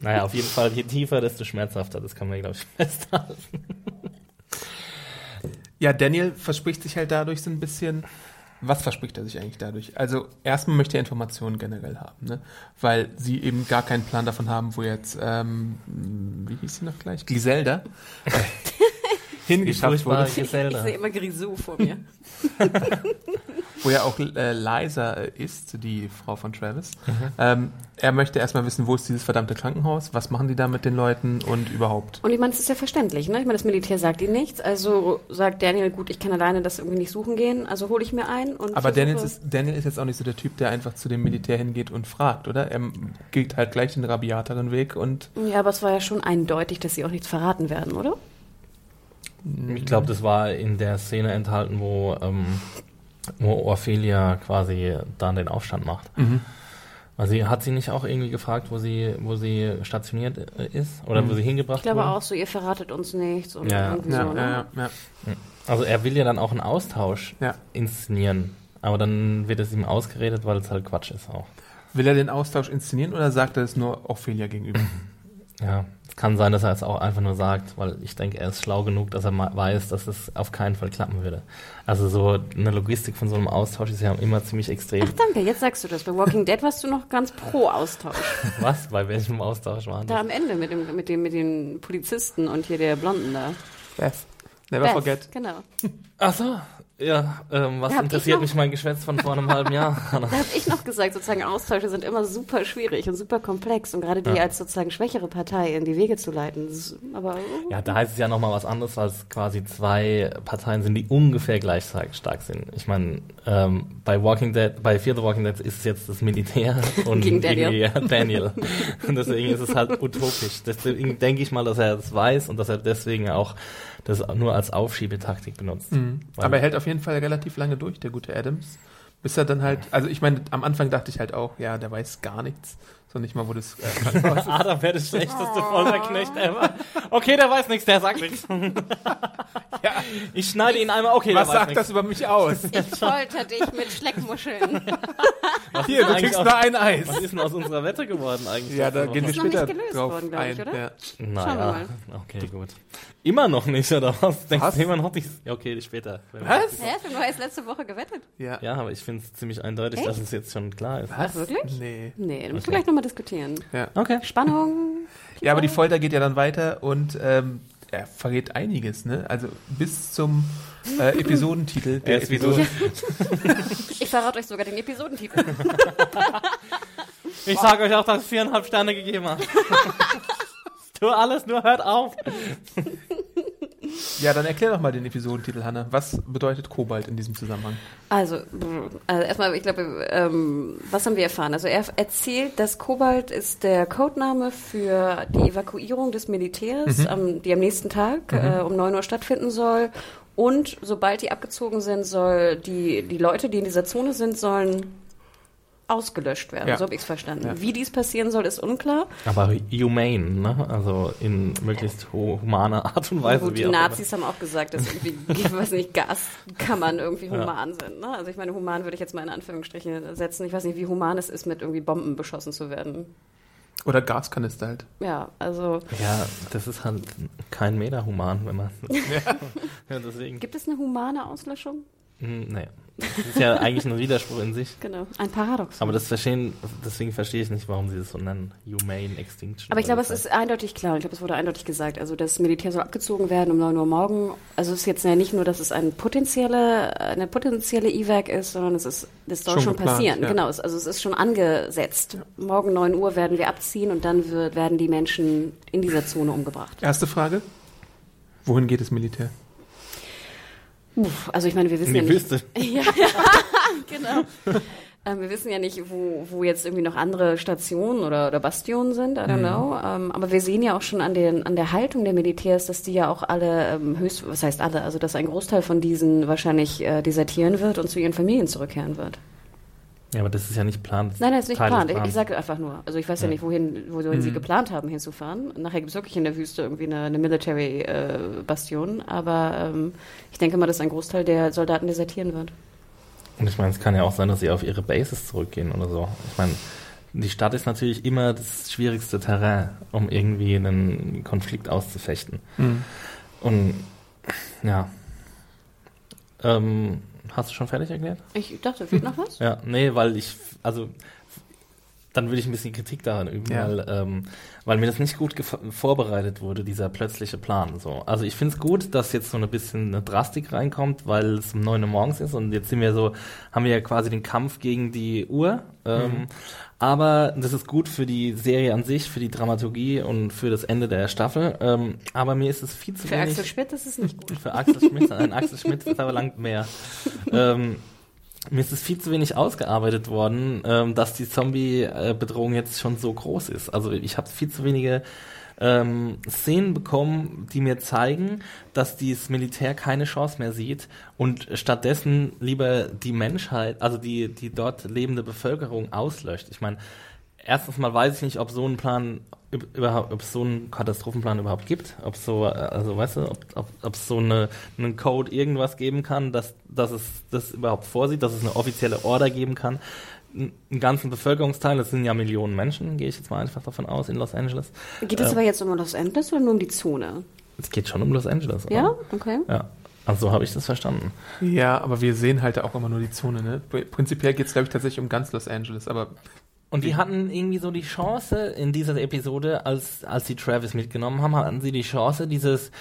Naja, auf jeden Fall, je tiefer, desto schmerzhafter. Das kann man, glaube ich, festhalten. Ja, Daniel verspricht sich halt dadurch so ein bisschen. Was verspricht er sich eigentlich dadurch? Also erstmal möchte er Informationen generell haben, ne? weil sie eben gar keinen Plan davon haben, wo jetzt, ähm, wie hieß sie noch gleich? Gliselda äh, hingeschafft wurde. Ich sehe immer Grisou vor mir. wo ja auch äh, Liza äh, ist, die Frau von Travis. Ähm, er möchte erstmal wissen, wo ist dieses verdammte Krankenhaus, was machen die da mit den Leuten und überhaupt. Und ich meine, es ist ja verständlich, ne? Ich meine, das Militär sagt ihnen nichts, also sagt Daniel, gut, ich kann alleine das irgendwie nicht suchen gehen, also hole ich mir ein und Aber Daniel ist, Daniel ist jetzt auch nicht so der Typ, der einfach zu dem Militär hingeht und fragt, oder? Er geht halt gleich den rabiateren Weg und Ja, aber es war ja schon eindeutig, dass sie auch nichts verraten werden, oder? Ich glaube, das war in der Szene enthalten, wo, ähm, wo Ophelia quasi dann den Aufstand macht. Mhm. Also sie, hat sie nicht auch irgendwie gefragt, wo sie, wo sie stationiert äh, ist oder wo sie hingebracht Ich glaube wurde? auch so, ihr verratet uns nichts und Ja, irgendwie ja, so, ne? ja, ja, ja. Also er will ja dann auch einen Austausch Ja. inszenieren, aber dann wird es ihm ausgeredet, weil es halt Quatsch ist auch. Will er den Austausch inszenieren oder sagt er es nur Ophelia gegenüber? Ja, kann sein, dass er es auch einfach nur sagt, weil ich denke, er ist schlau genug, dass er ma- weiß, dass es auf keinen Fall klappen würde. Also so eine Logistik von so einem Austausch ist ja immer ziemlich extrem. Ach danke, jetzt sagst du das. Bei Walking Dead warst du noch ganz pro Austausch. Was? Bei welchem Austausch waren Da das? am Ende mit dem, mit dem, mit den Polizisten und hier der Blonden da. Beth. Never Beth, forget. Genau. Ach so, ja, ähm, was interessiert noch- mich mein Geschwätz von vor einem halben Jahr? Da habe ich noch gesagt, sozusagen Austausche sind immer super schwierig und super komplex und gerade die Ja. als sozusagen schwächere Partei in die Wege zu leiten. Ist, aber Ja, da heißt es ja nochmal was anderes, es quasi zwei Parteien sind, die ungefähr gleich stark sind. Ich meine, ähm, bei Walking Dead, bei Fear the Walking Dead ist es jetzt das Militär und Gegen Daniel. ja, Daniel. Und deswegen ist es halt utopisch. Deswegen denke ich mal, dass er das weiß und dass er deswegen auch das nur als Aufschiebetaktik benutzt. Mhm. Aber er hält auf jeden Fall relativ lange durch, der gute Adams. Bis er dann halt, also ich meine, am Anfang dachte ich halt auch, ja, der weiß gar nichts. So nicht mal, wo das äh. Adam wäre das schlechteste Folterknecht ever. Okay, der weiß nichts, der sagt nichts. Ja. Ich schneide ihn einmal, okay, Was der weiß sagt nichts. das über mich aus? Ich folter dich mit Schleckmuscheln. Hier, du kriegst nur ein Eis. Was ist denn aus unserer Wette geworden eigentlich? Ja, da gehen wir ist noch nicht später gelöst drauf worden, glaub ich, ein. oder? Ja. Schauen wir Naja, mal. okay, gut. Immer noch nicht, oder was? Denkst Was? du immer noch nicht? Ja, okay, später. Was? Hä? Du hast letzte Woche gewettet. Ja. Ja, aber ich finde es ziemlich eindeutig, Echt? dass es jetzt schon klar ist. Was? Wirklich? Nee. Nee, da müssen wir Okay. gleich nochmal diskutieren. Okay. Spannung. Ja, aber die Folter geht ja dann weiter und ähm, er verrät einiges, ne? Also bis zum äh, Episodentitel der Er ist wie Episode. Ich verrate euch sogar den Episodentitel. Ich sage euch auch, dass ich viereinhalb Sterne gegeben habe. Tu alles, nur hört auf. Ja, dann erklär doch mal den Episodentitel, Hanna. Was bedeutet Kobalt in diesem Zusammenhang? Also, also erstmal, ich glaube, ähm, was haben wir erfahren? Also er erzählt, dass Kobalt ist der Codename für die Evakuierung des Militärs, ähm, die am nächsten Tag äh, um 9 Uhr stattfinden soll. Und sobald die abgezogen sind, soll die, die Leute, die in dieser Zone sind, sollen ausgelöscht werden. Ja. So habe ich es verstanden. Ja. Wie dies passieren soll, ist unklar. Aber humane, ne? Also in möglichst hu- humaner Art und Weise. Gut, wie die. Nazis haben auch gesagt, dass irgendwie, ich weiß nicht, Gaskammern irgendwie human sind. Ne? Also ich meine, human würde ich jetzt mal in Anführungsstriche setzen. Ich weiß nicht, wie human es ist, mit irgendwie Bomben beschossen zu werden. Oder Gaskanister halt. Ja, also Ja, das ist halt kein Meter human, wenn man. ja, deswegen. gibt es eine humane Auslöschung? Hm, nee. Das ist ja eigentlich ein Widerspruch in sich. Genau, ein Paradox. Aber das verstehen, deswegen verstehe ich nicht, warum sie das so nennen. Humane Extinction. Aber ich glaube, es ist eindeutig klar. Ich glaube, es wurde eindeutig gesagt. Also das Militär soll abgezogen werden um 9 Uhr morgen. Also es ist jetzt ja nicht nur, dass es eine potenzielle, eine potenzielle E-Werk ist, sondern es ist, das soll Schon schon, geplant, passieren. ja. Genau, es, also es ist schon angesetzt. Morgen 9 Uhr werden wir abziehen und dann wird, werden die Menschen in dieser Zone umgebracht. Erste Frage. Wohin geht das Militär? Uff, also ich meine, wir wissen In die ja nicht. Wüste. Ja, genau. Ähm, wir wissen ja nicht, wo, wo jetzt irgendwie noch andere Stationen oder, oder Bastionen sind, I don't know. Ähm, aber wir sehen ja auch schon an, den, an der Haltung der Militärs, dass die ja auch alle ähm, höchst, was heißt alle, also dass ein Großteil von diesen wahrscheinlich äh, desertieren wird und zu ihren Familien zurückkehren wird. Ja, aber das ist ja nicht Plan. Nein, nein, ist nicht Teil geplant. Ich, ich sage einfach nur. Also ich weiß ja, Ja. nicht, wohin, wohin sie geplant haben, hinzufahren. Nachher gibt es wirklich in der Wüste irgendwie eine, eine Military-Bastion. aber ähm, ich denke mal, dass ein Großteil der Soldaten desertieren wird. Und ich meine, es kann ja auch sein, dass sie auf ihre Bases zurückgehen oder so. Ich meine, die Stadt ist natürlich immer das schwierigste Terrain, um irgendwie einen Konflikt auszufechten. Und ja. Ähm, hast du schon fertig erklärt? Ich dachte, fehlt noch was? Ja, nee, weil ich, also dann würde ich ein bisschen Kritik daran üben, Ja. weil, ähm, weil mir das nicht gut vorbereitet wurde, dieser plötzliche Plan. So. Also ich finde es gut, dass jetzt so ein bisschen eine Drastik reinkommt, weil es um 9 Uhr morgens ist und jetzt sind wir so, haben wir ja quasi den Kampf gegen die Uhr. Ähm, Aber das ist gut für die Serie an sich, für die Dramaturgie und für das Ende der Staffel. Ähm, aber mir ist es viel zu Für wenig. Axel Schmidt ist es nicht gut. Für Axel Schmidt, ein Axel Schmidt verlangt mehr. ähm, mir ist es viel zu wenig ausgearbeitet worden, ähm, dass die Zombie-Bedrohung jetzt schon so groß ist. Also ich habe viel zu wenige ähm, Szenen bekommen, die mir zeigen, dass dieses Militär keine Chance mehr sieht und stattdessen lieber die Menschheit, also die, die dort lebende Bevölkerung auslöscht. Ich meine, erstens mal weiß ich nicht, ob so ein Plan üb- überhaupt, ob es so einen Katastrophenplan überhaupt gibt, ob so, äh, also weißt du, ob, ob, ob es so eine, einen Code irgendwas geben kann, dass, dass es das überhaupt vorsieht, dass es eine offizielle Order geben kann. Einen ganzen Bevölkerungsteil, das sind ja Millionen Menschen, gehe ich jetzt mal einfach davon aus, in Los Angeles. Geht es Ähm, aber jetzt um Los Angeles oder nur um die Zone? Es geht schon um Los Angeles, oder? Ja? Okay. Ja. Also so habe ich das verstanden. Ja, aber wir sehen halt auch immer nur die Zone, ne? Pr- Prinzipiell geht es, glaube ich, tatsächlich um ganz Los Angeles, aber Und die hatten irgendwie so die Chance in dieser Episode, als, als sie Travis mitgenommen haben, hatten sie die Chance, dieses,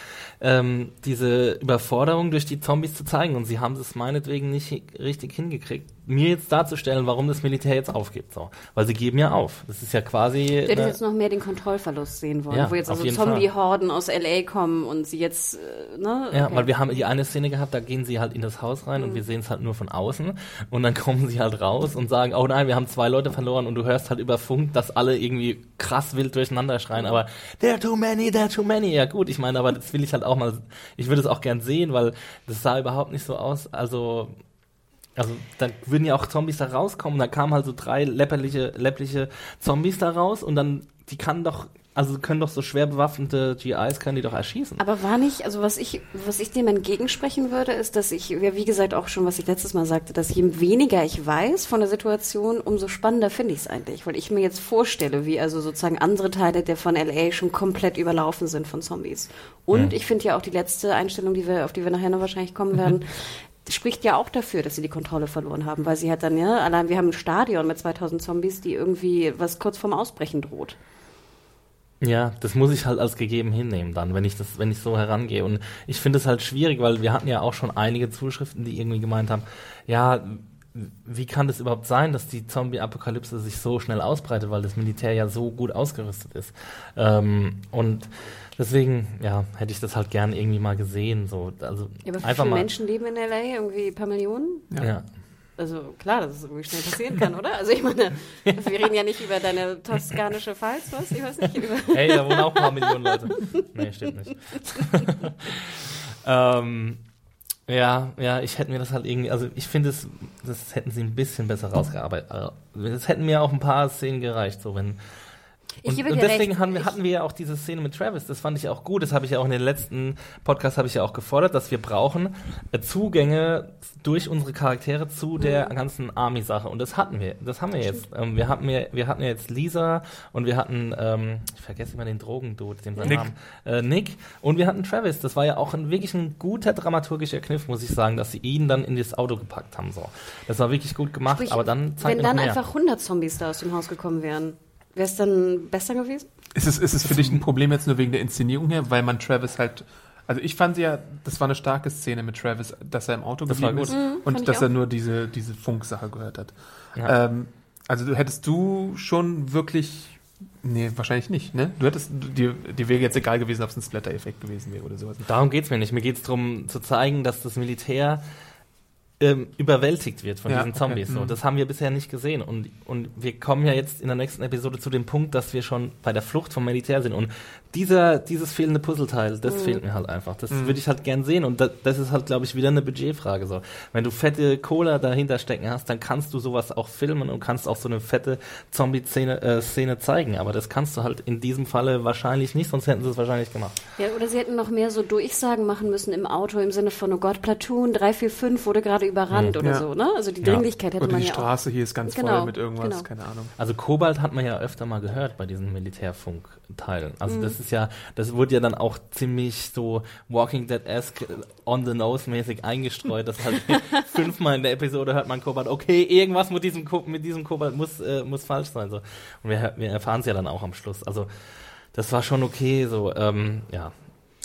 ähm, diese Überforderung durch die Zombies zu zeigen. Und sie haben es meinetwegen nicht richtig hingekriegt, mir jetzt darzustellen, warum das Militär jetzt aufgibt. So. Weil sie geben ja auf. Das ist ja quasi. Ich hätte jetzt noch mehr den Kontrollverlust sehen wollen, Ja, wo jetzt also Zombie-Horden aus L.A. kommen und sie jetzt, äh, ne? Ja, Okay. weil wir haben die eine Szene gehabt, da gehen sie halt in das Haus rein und wir sehen es halt nur von außen und dann kommen sie halt raus und sagen, oh nein, wir haben zwei Leute verloren und du hörst halt über Funk, dass alle irgendwie krass wild durcheinander schreien, aber there are too many, there are too many. Ja gut, ich meine, aber das will ich halt auch mal, ich würde es auch gern sehen, weil das sah überhaupt nicht so aus, also Also dann würden ja auch Zombies da rauskommen. Da kamen halt so drei läpperliche, läppliche Zombies da raus und dann, die kann doch, also können doch so schwer bewaffnete GIs, können die doch erschießen. Aber war nicht, also was ich, was ich dem entgegensprechen würde, ist, dass ich, ja, wie gesagt, auch schon, was ich letztes Mal sagte, dass je weniger ich weiß von der Situation, umso spannender finde ich es eigentlich. Weil ich mir jetzt vorstelle, wie also sozusagen andere Teile der von LA schon komplett überlaufen sind von Zombies. Und Mhm. ich finde ja auch die letzte Einstellung, die wir, auf die wir nachher noch wahrscheinlich kommen werden, spricht ja auch dafür, dass sie die Kontrolle verloren haben, weil sie hat dann, ja, allein wir haben ein Stadion mit 2000 Zombies, die irgendwie was kurz vorm Ausbrechen droht. Ja, das muss ich halt als gegeben hinnehmen dann, wenn ich das, wenn ich so herangehe. Und ich finde es halt schwierig, weil wir hatten ja auch schon einige Zuschriften, die irgendwie gemeint haben, ja, wie kann das überhaupt sein, dass die Zombie-Apokalypse sich so schnell ausbreitet, weil das Militär ja so gut ausgerüstet ist. Ähm, und deswegen, ja, hätte ich das halt gern irgendwie mal gesehen. So, also Ja, aber wie einfach viele mal. Menschen leben in LA? Irgendwie ein paar Millionen? ja. Also klar, dass es irgendwie schnell passieren kann, oder? Also ich meine, wir reden ja nicht über deine toskanische Pfalz, was? Ich weiß nicht. Über Hey, da wohnen auch ein paar Millionen Leute. Nee, stimmt nicht. ähm, ja, ja, ich hätte mir das halt irgendwie, also ich finde es, das hätten sie ein bisschen besser rausgearbeitet. Es hätten mir auch ein paar Szenen gereicht, so wenn. Und, und deswegen recht. hatten wir, Ich- hatten wir ja auch diese Szene mit Travis, das fand ich auch gut, das habe ich ja auch in den letzten Podcast habe ich ja auch gefordert, dass wir brauchen äh, Zugänge durch unsere Charaktere zu der Mhm. ganzen Army-Sache und das hatten wir, das haben wir jetzt. Ähm, wir hatten ja, wir hatten ja jetzt Lisa und wir hatten, ähm, ich vergesse immer den Drogendude, den seinen Nick. Namen, äh, Nick und wir hatten Travis. Das war ja auch ein wirklich ein guter dramaturgischer Kniff, muss ich sagen, dass sie ihn dann in das Auto gepackt haben. So, das war wirklich gut gemacht, Sprich, aber dann zeigt wenn dann mehr. einfach 100 Zombies da aus dem Haus gekommen wären, wäre es dann besser gewesen? Ist es, ist es für dich ein Problem jetzt nur wegen der Inszenierung her, weil man Travis halt. Also ich fand ja, das war eine starke Szene mit Travis, dass er im Auto Das war geblieben gut. ist Mhm, und dass er nur diese, diese Funksache gehört hat. Ja. Ähm, also du hättest du schon wirklich. Nee, wahrscheinlich nicht, ne? Du hättest, dir, dir wäre jetzt egal gewesen, ob es ein Splatter-Effekt gewesen wäre oder sowas. Darum geht's mir nicht. Mir geht's darum zu zeigen, dass das Militär ähm, überwältigt wird von Ja, diesen okay. Zombies. So. Mhm. Das haben wir bisher nicht gesehen. Und, und wir kommen ja jetzt in der nächsten Episode zu dem Punkt, dass wir schon bei der Flucht vom Militär sind. Und dieser, dieses fehlende Puzzleteil, das fehlt mir halt einfach. Das Mhm. würde ich halt gern sehen. Und das, das ist halt, glaube ich, wieder eine Budgetfrage. So. Wenn du fette Cola dahinter stecken hast, dann kannst du sowas auch filmen und kannst auch so eine fette Zombie-Szene äh, Szene zeigen. Aber das kannst du halt in diesem Falle wahrscheinlich nicht, sonst hätten sie es wahrscheinlich gemacht. Ja, oder sie hätten noch mehr so Durchsagen machen müssen im Auto im Sinne von, oh Gott, Platoon 345 wurde gerade überrannt oder Ja. so, ne? Also die Ja. Dringlichkeit hätte Oder man die ja auch. Straße hier ist ganz Genau, voll mit irgendwas, genau. keine Ahnung. Also Kobalt hat man ja öfter mal gehört bei diesen Militärfunkteilen. Also das ist ja, das wurde ja dann auch ziemlich so Walking Dead-esque on the nose mäßig eingestreut, dass halt fünfmal in der Episode hört man Kobalt, okay, irgendwas mit diesem, Ko mit diesem Kobalt muss, äh, muss falsch sein. So. Und wir, wir erfahren es ja dann auch am Schluss. Also das war schon okay, so, ähm, ja.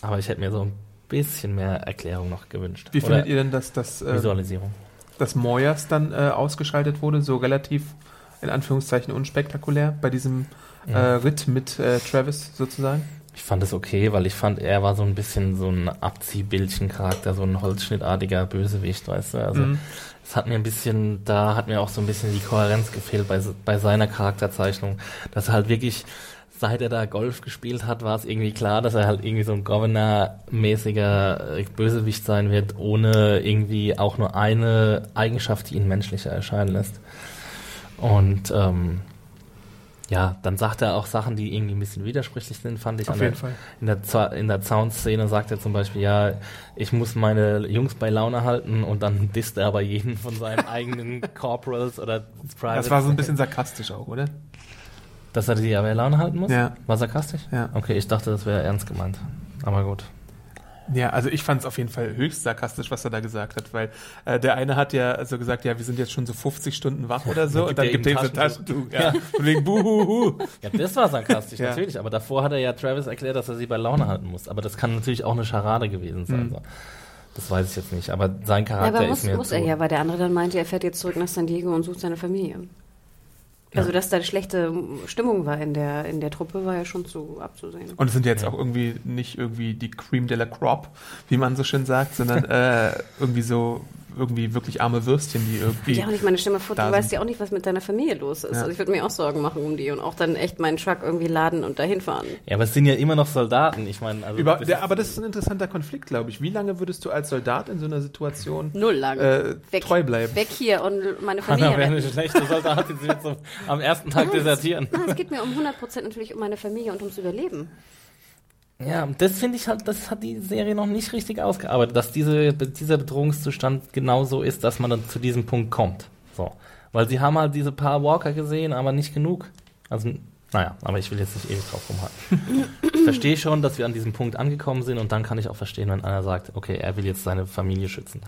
Aber ich hätte mir so ein bisschen mehr Erklärung noch gewünscht. Wie Oder findet ihr denn, dass das, äh, Visualisierung. dass Moyers dann äh, ausgeschaltet wurde, so relativ in Anführungszeichen unspektakulär bei diesem äh, Ritt mit äh, Travis sozusagen? Ich fand es okay, weil ich fand, er war so ein bisschen so ein Abziehbildchen-Charakter, so ein holzschnittartiger Bösewicht, weißt du. Also Mhm. es hat mir ein bisschen, da hat mir auch so ein bisschen die Kohärenz gefehlt bei, bei seiner Charakterzeichnung, dass er halt wirklich, seit er da Golf gespielt hat, war es irgendwie klar, dass er halt irgendwie so ein Governor-mäßiger äh, Bösewicht sein wird, ohne irgendwie auch nur eine Eigenschaft, die ihn menschlicher erscheinen lässt. Und ähm, ja, dann sagt er auch Sachen, die irgendwie ein bisschen widersprüchlich sind, fand ich. Auf an jeden der, Fall. In der, Za- in der Soundszene sagt er zum Beispiel, ja, ich muss meine Jungs bei Laune halten und dann disst er aber jeden von seinen eigenen Corporals oder Privates. Das war so ein bisschen sarkastisch auch, oder? Dass er die bei Laune halten muss? Ja. War sarkastisch? Ja. Okay, ich dachte, das wäre ernst gemeint. Aber gut. Ja, also ich fand es auf jeden Fall höchst sarkastisch, was er da gesagt hat, weil äh, der eine hat ja so gesagt, ja, wir sind jetzt schon so 50 Stunden wach oder so und dann gibt er ihm so ein Taschentuch. Ja. Und wegen Buhuhu. Ja, das war sarkastisch, Ja. natürlich. Aber davor hat er ja Travis erklärt, dass er sie bei Laune halten muss. Aber das kann natürlich auch eine Scharade gewesen sein. Mhm. So. Das weiß ich jetzt nicht. Aber sein Ja, Charakter aber muss, ist mir muss zu- er ja, weil der andere dann meinte, er fährt jetzt zurück nach San Diego und sucht seine Familie. Also, dass da eine schlechte Stimmung war in der, in der Truppe, war ja schon zu abzusehen. Und es sind jetzt auch irgendwie nicht irgendwie die Cream de la Crop, wie man so schön sagt, sondern äh, irgendwie so irgendwie wirklich arme Würstchen, die irgendwie. Ja, und ich meine, stell mal vor, du da weißt sind. ja auch nicht, was mit deiner Familie los ist. Ja. Also ich würde mir auch Sorgen machen um die und auch dann echt meinen Truck irgendwie laden und dahin fahren. Ja, aber es sind ja immer noch Soldaten. Ich meine, also Über, das der, aber das ist ein interessanter Konflikt, glaube ich. Wie lange würdest du als Soldat in so einer Situation Null lang. äh, Weg. treu bleiben? Weg hier und meine Familie Hanna wäre eine schlechte Soldatin, sie wird so am ersten Tag desertieren. Nein, es geht mir um 100% natürlich um meine Familie und ums Überleben. Ja, und das finde ich halt, das hat die Serie noch nicht richtig ausgearbeitet, dass diese, dieser Bedrohungszustand genau so ist, dass man dann zu diesem Punkt kommt. So. Weil sie haben halt diese paar Walker gesehen, aber nicht genug. Also, naja, aber ich will jetzt nicht ewig drauf rumhalten. ich verstehe schon, dass wir an diesem Punkt angekommen sind und dann kann ich auch verstehen, wenn einer sagt, okay, er will jetzt seine Familie schützen.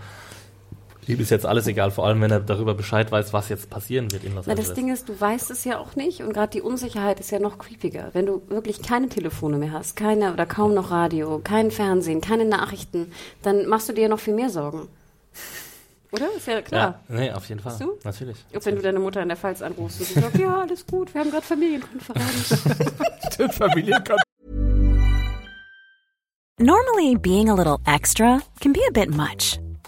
Ihm ist jetzt alles egal, vor allem wenn er darüber Bescheid weiß, was jetzt passieren wird in Los Na, Angeles. das Ding ist, du weißt es ja auch nicht und gerade die Unsicherheit ist ja noch creepiger. Wenn du wirklich keine Telefone mehr hast, keine oder kaum noch Radio, kein Fernsehen, keine Nachrichten, dann machst du dir ja noch viel mehr Sorgen. Oder? Ist ja klar. Ja, nee, auf jeden Fall. Du? Natürlich. Als wenn du deine Mutter in der Pfalz anrufst und sagt, ja, alles gut, wir haben gerade Familienkonferenz. Familienkonflikt. Normally, being a little extra can be a bit much,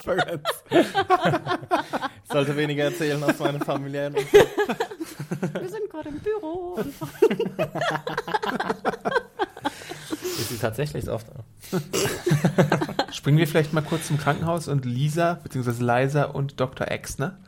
Sollte weniger erzählen aus meinem familiären wir sind gerade im Büro. Und Ist sie tatsächlich oft. Springen wir vielleicht mal kurz zum Krankenhaus und Lisa, beziehungsweise Liza und Dr. Exner.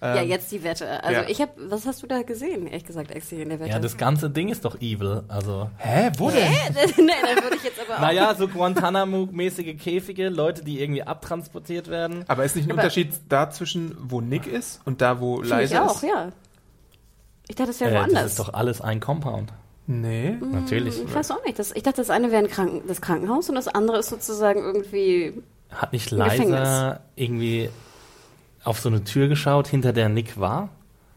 Ja, Ähm, jetzt die Wette. Also ja. ich habe, was hast du da gesehen, ehrlich gesagt, Exi in der Wette? Ja, das ganze Ding ist doch evil. Also, Hä, wo denn? nee, dann würde ich jetzt aber auch naja, so Guantanamo-mäßige Käfige, Leute, die irgendwie abtransportiert werden. Aber ist nicht ein Aber- Unterschied da zwischen, wo Nick ist und da, wo Finde ich auch, ist? ja. Ich dachte, das wäre Äh, das woanders. ist doch alles ein Compound. Nee. Natürlich. ich weiß auch nicht. Das, ich dachte, das eine wäre ein Kranken, das Krankenhaus und das andere ist sozusagen irgendwie. Hat nicht. Liza irgendwie auf so eine Tür geschaut, hinter der Nick war?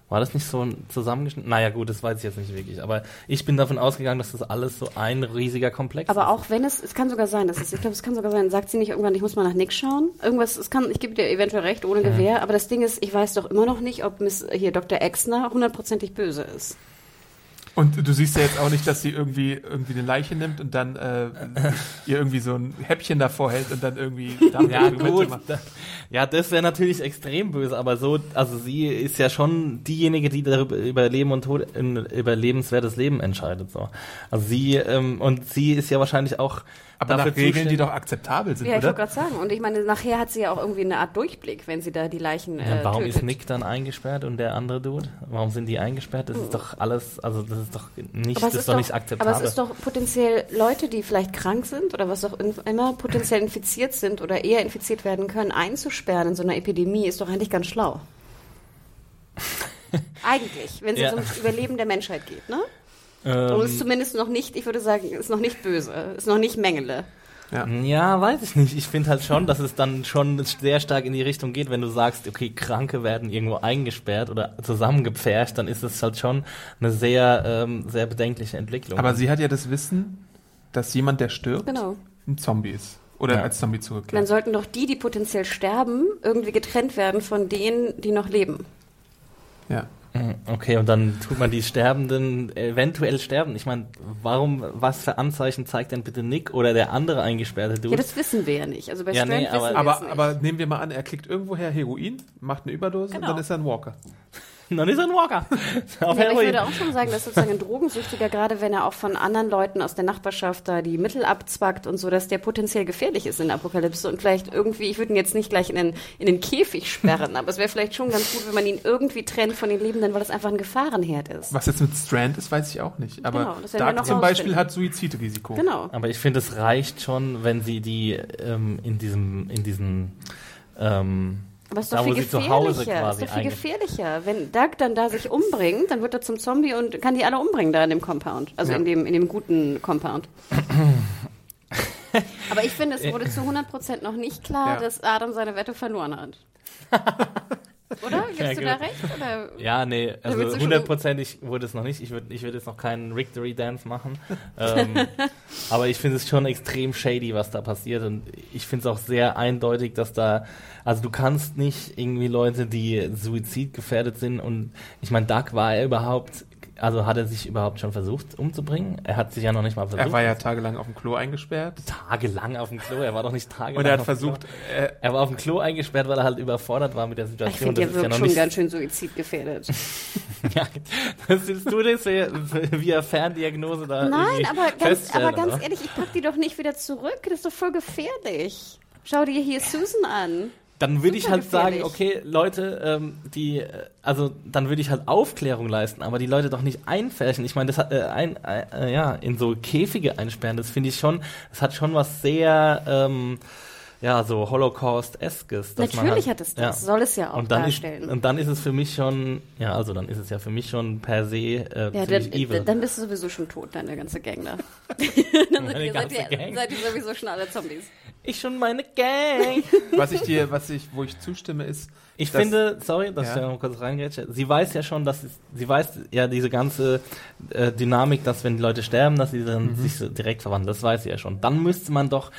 War das nicht so ein zusammengeschnitten? Naja, gut, das weiß ich jetzt nicht wirklich. Aber ich bin davon ausgegangen, dass das alles so ein riesiger Komplex Aber ist. auch wenn es, es kann sogar sein, dass es, ich glaube, es kann sogar sein, sagt sie nicht irgendwann, ich muss mal nach Nick schauen. Irgendwas, es kann, ich gebe dir eventuell recht, ohne Gewehr, aber das Ding ist, ich weiß doch immer noch nicht, ob Miss, hier Dr. Exner hundertprozentig böse ist. Und du siehst ja jetzt auch nicht, dass sie irgendwie, irgendwie eine Leiche nimmt und dann äh, ihr irgendwie so ein Häppchen davor hält und dann irgendwie damit Ja, gut. macht. Ja, das wäre natürlich extrem böse, aber so, also sie ist ja schon diejenige, die darüber über Leben und Tod, in, über lebenswertes Leben entscheidet. So. Also sie, ähm, und sie ist ja wahrscheinlich auch Aber nach dafür Regeln, die zuständig- doch akzeptabel sind, Ja, ich wollte oder? gerade sagen. Und ich meine, nachher hat sie ja auch irgendwie eine Art Durchblick, wenn sie da die Leichen Ja, äh, warum tötet. ist Nick dann eingesperrt und der andere Dude? Warum sind die eingesperrt? Das ist doch alles, also das ist doch nicht, Aber das es, ist doch nicht aber akzeptabel. es ist doch potenziell Leute, die vielleicht krank sind oder was auch immer potenziell infiziert sind oder eher infiziert werden können, einzusperren in so einer Epidemie, ist doch eigentlich ganz schlau. eigentlich, wenn es Ja. jetzt ums Überleben der Menschheit geht, ne? Ähm, Und ist zumindest noch nicht, ich würde sagen, ist noch nicht böse, ist noch nicht Mengele. Ja, weiß ich nicht. Ich finde halt schon, dass es dann schon sehr stark in die Richtung geht, wenn du sagst, okay, Kranke werden irgendwo eingesperrt oder zusammengepfercht, dann ist es halt schon eine sehr, ähm, sehr bedenkliche Entwicklung. Aber sie hat ja das Wissen, dass jemand, der stirbt, Genau. ein Zombie ist. Oder Ja. als Zombie Dann zurückkehrt. sollten doch die, die potenziell sterben, irgendwie getrennt werden von denen, die noch leben. Ja. Mhm, Okay, und dann tut man die Sterbenden eventuell sterben. Ich meine, warum, was für Anzeichen zeigt denn bitte Nick oder der andere eingesperrte Dude? Ja, das wissen wir ja nicht. Also bei Ja, Strand nee, aber- wissen wir es Aber, nicht. aber nehmen wir mal an, er kriegt irgendwoher Heroin, macht eine Überdose Genau. und dann ist er ein Walker. Dann ist er ein Walker. Auf Ja, aber ich würde auch schon sagen, dass sozusagen ein Drogensüchtiger, gerade wenn er auch von anderen Leuten aus der Nachbarschaft da die Mittel abzwackt und so, dass der potenziell gefährlich ist in der Apokalypse und vielleicht irgendwie, ich würde ihn jetzt nicht gleich in den, in den Käfig sperren, aber es wäre vielleicht schon ganz gut, wenn man ihn irgendwie trennt von den Lebenden, weil das einfach ein Gefahrenherd ist. Was jetzt mit Strand ist, weiß ich auch nicht. Aber Genau, Dark zum Beispiel hat Suizidrisiko. Genau. Aber ich finde, es reicht schon, wenn sie die ähm, in diesem, in diesen, ähm, Aber es ist doch viel gefährlicher. Ist doch viel gefährlicher. Wenn Doug dann da sich umbringt, dann wird er zum Zombie und kann die alle umbringen da in dem Compound. Also Ja. in, dem, in dem guten Compound. Aber ich finde, es wurde zu 100% noch nicht klar, Ja. dass Adam seine Wette verloren hat. oder? Gibst Ja, du da gut. recht? Oder? Ja, nee, also hundertprozentig wurde es noch nicht. Ich würde ich würd jetzt noch keinen Victory Dance machen. ähm, aber ich finde es schon extrem shady, was da passiert. Und ich finde es auch sehr eindeutig, dass da, also du kannst nicht irgendwie Leute, die suizidgefährdet sind und ich meine, Doug war er überhaupt, also hat er sich überhaupt schon versucht umzubringen? Er hat sich ja noch nicht mal versucht. Er war ja tagelang auf dem Klo eingesperrt. tagelang auf dem Klo, er war doch nicht tagelang Und er hat versucht, äh, Er war auf dem Klo eingesperrt, weil er halt überfordert war mit der Ich Situation. finde, der Das ist ja schon nicht- ganz schön suizidgefährdet. Ja, das willst du das wie- via Ferndiagnose da Nein, aber ganz, aber ganz oder? ehrlich, ich pack die doch nicht wieder zurück. Das ist doch voll gefährlich. Schau dir hier Susan an. Dann würde ich halt sagen, okay, Leute, ähm, die, äh, also dann würde ich halt Aufklärung leisten, aber die Leute doch nicht einfärchen. Ich meine, das hat äh, ein, äh, ja in so Käfige einsperren. Das finde ich schon, das hat schon was sehr, ähm, ja, so Holocaust-eskes. Natürlich halt- hat es das. Soll es ja auch und dann darstellen. Ist, und dann ist es für mich schon, ja, also dann ist es ja für mich schon per se äh, ja, dann, evil. dann bist du sowieso schon tot, deine ganze Gang da. dann seid Meine ihr, seid, ganze ihr, Gang? seid ihr sowieso schon alle Zombies. ich schon meine Gang. was ich dir, was ich, wo ich zustimme, ist, Ich dass- finde, sorry, dass Ja. ich da noch kurz reingrätsche, sie weiß ja schon, dass sie weiß ja diese ganze äh, Dynamik, dass wenn die Leute sterben, dass sie dann Mhm. sich so direkt verwandeln. Das weiß sie ja schon. Dann müsste man doch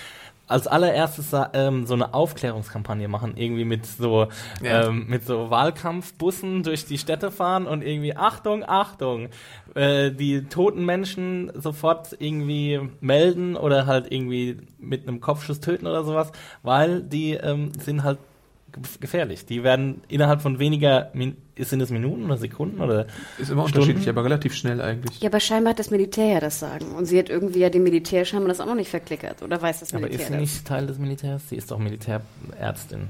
als allererstes sa- ähm, so eine Aufklärungskampagne machen, irgendwie mit so Ja. ähm, mit so Wahlkampfbussen durch die Städte fahren und irgendwie Achtung, Achtung, äh, die toten Menschen sofort irgendwie melden oder halt irgendwie mit einem Kopfschuss töten oder sowas, weil die ähm, sind halt gefährlich. Die werden innerhalb von weniger, Min sind es Minuten oder Sekunden oder ist immer Stunden? unterschiedlich, aber relativ schnell eigentlich. Ja, aber scheinbar hat das Militär ja das Sagen. Und sie hat irgendwie ja dem Militär scheinbar das auch noch nicht verklickert. Oder weiß das aber Militär ist sie das? nicht Teil des Militärs? Sie ist doch Militärärztin,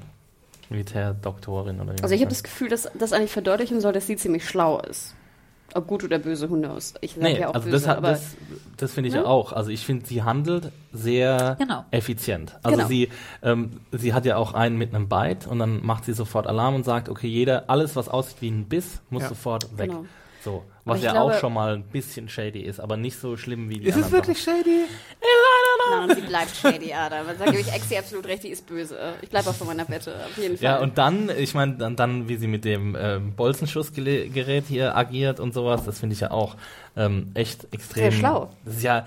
Militärdoktorin oder wie Also ich habe das Gefühl, dass das eigentlich verdeutlichen soll, dass sie ziemlich schlau ist. Ob gut oder böse, who knows. Ich sage Nee, ja auch also böse, das, aber das, das finde ich Ne? ja auch. Also ich finde, sie handelt sehr Genau. effizient. Also Genau. sie, ähm, sie hat ja auch einen mit einem Bite und dann macht sie sofort Alarm und sagt, okay, jeder, alles was aussieht wie ein Biss, muss Ja. sofort weg. Genau. So, was ja glaube- auch schon mal ein bisschen shady ist, aber nicht so schlimm wie die Ist es wirklich shady? Nein, und sie bleibt shady, Adam. Da sage ich Exi absolut recht, die ist böse. Ich bleibe auch von meiner Wette, auf jeden Fall. Ja, und dann, ich meine, dann, dann, wie sie mit dem ähm, Bolzenschussgerät hier agiert und sowas, das finde ich ja auch ähm, echt extrem. Sehr schlau. Das ist ja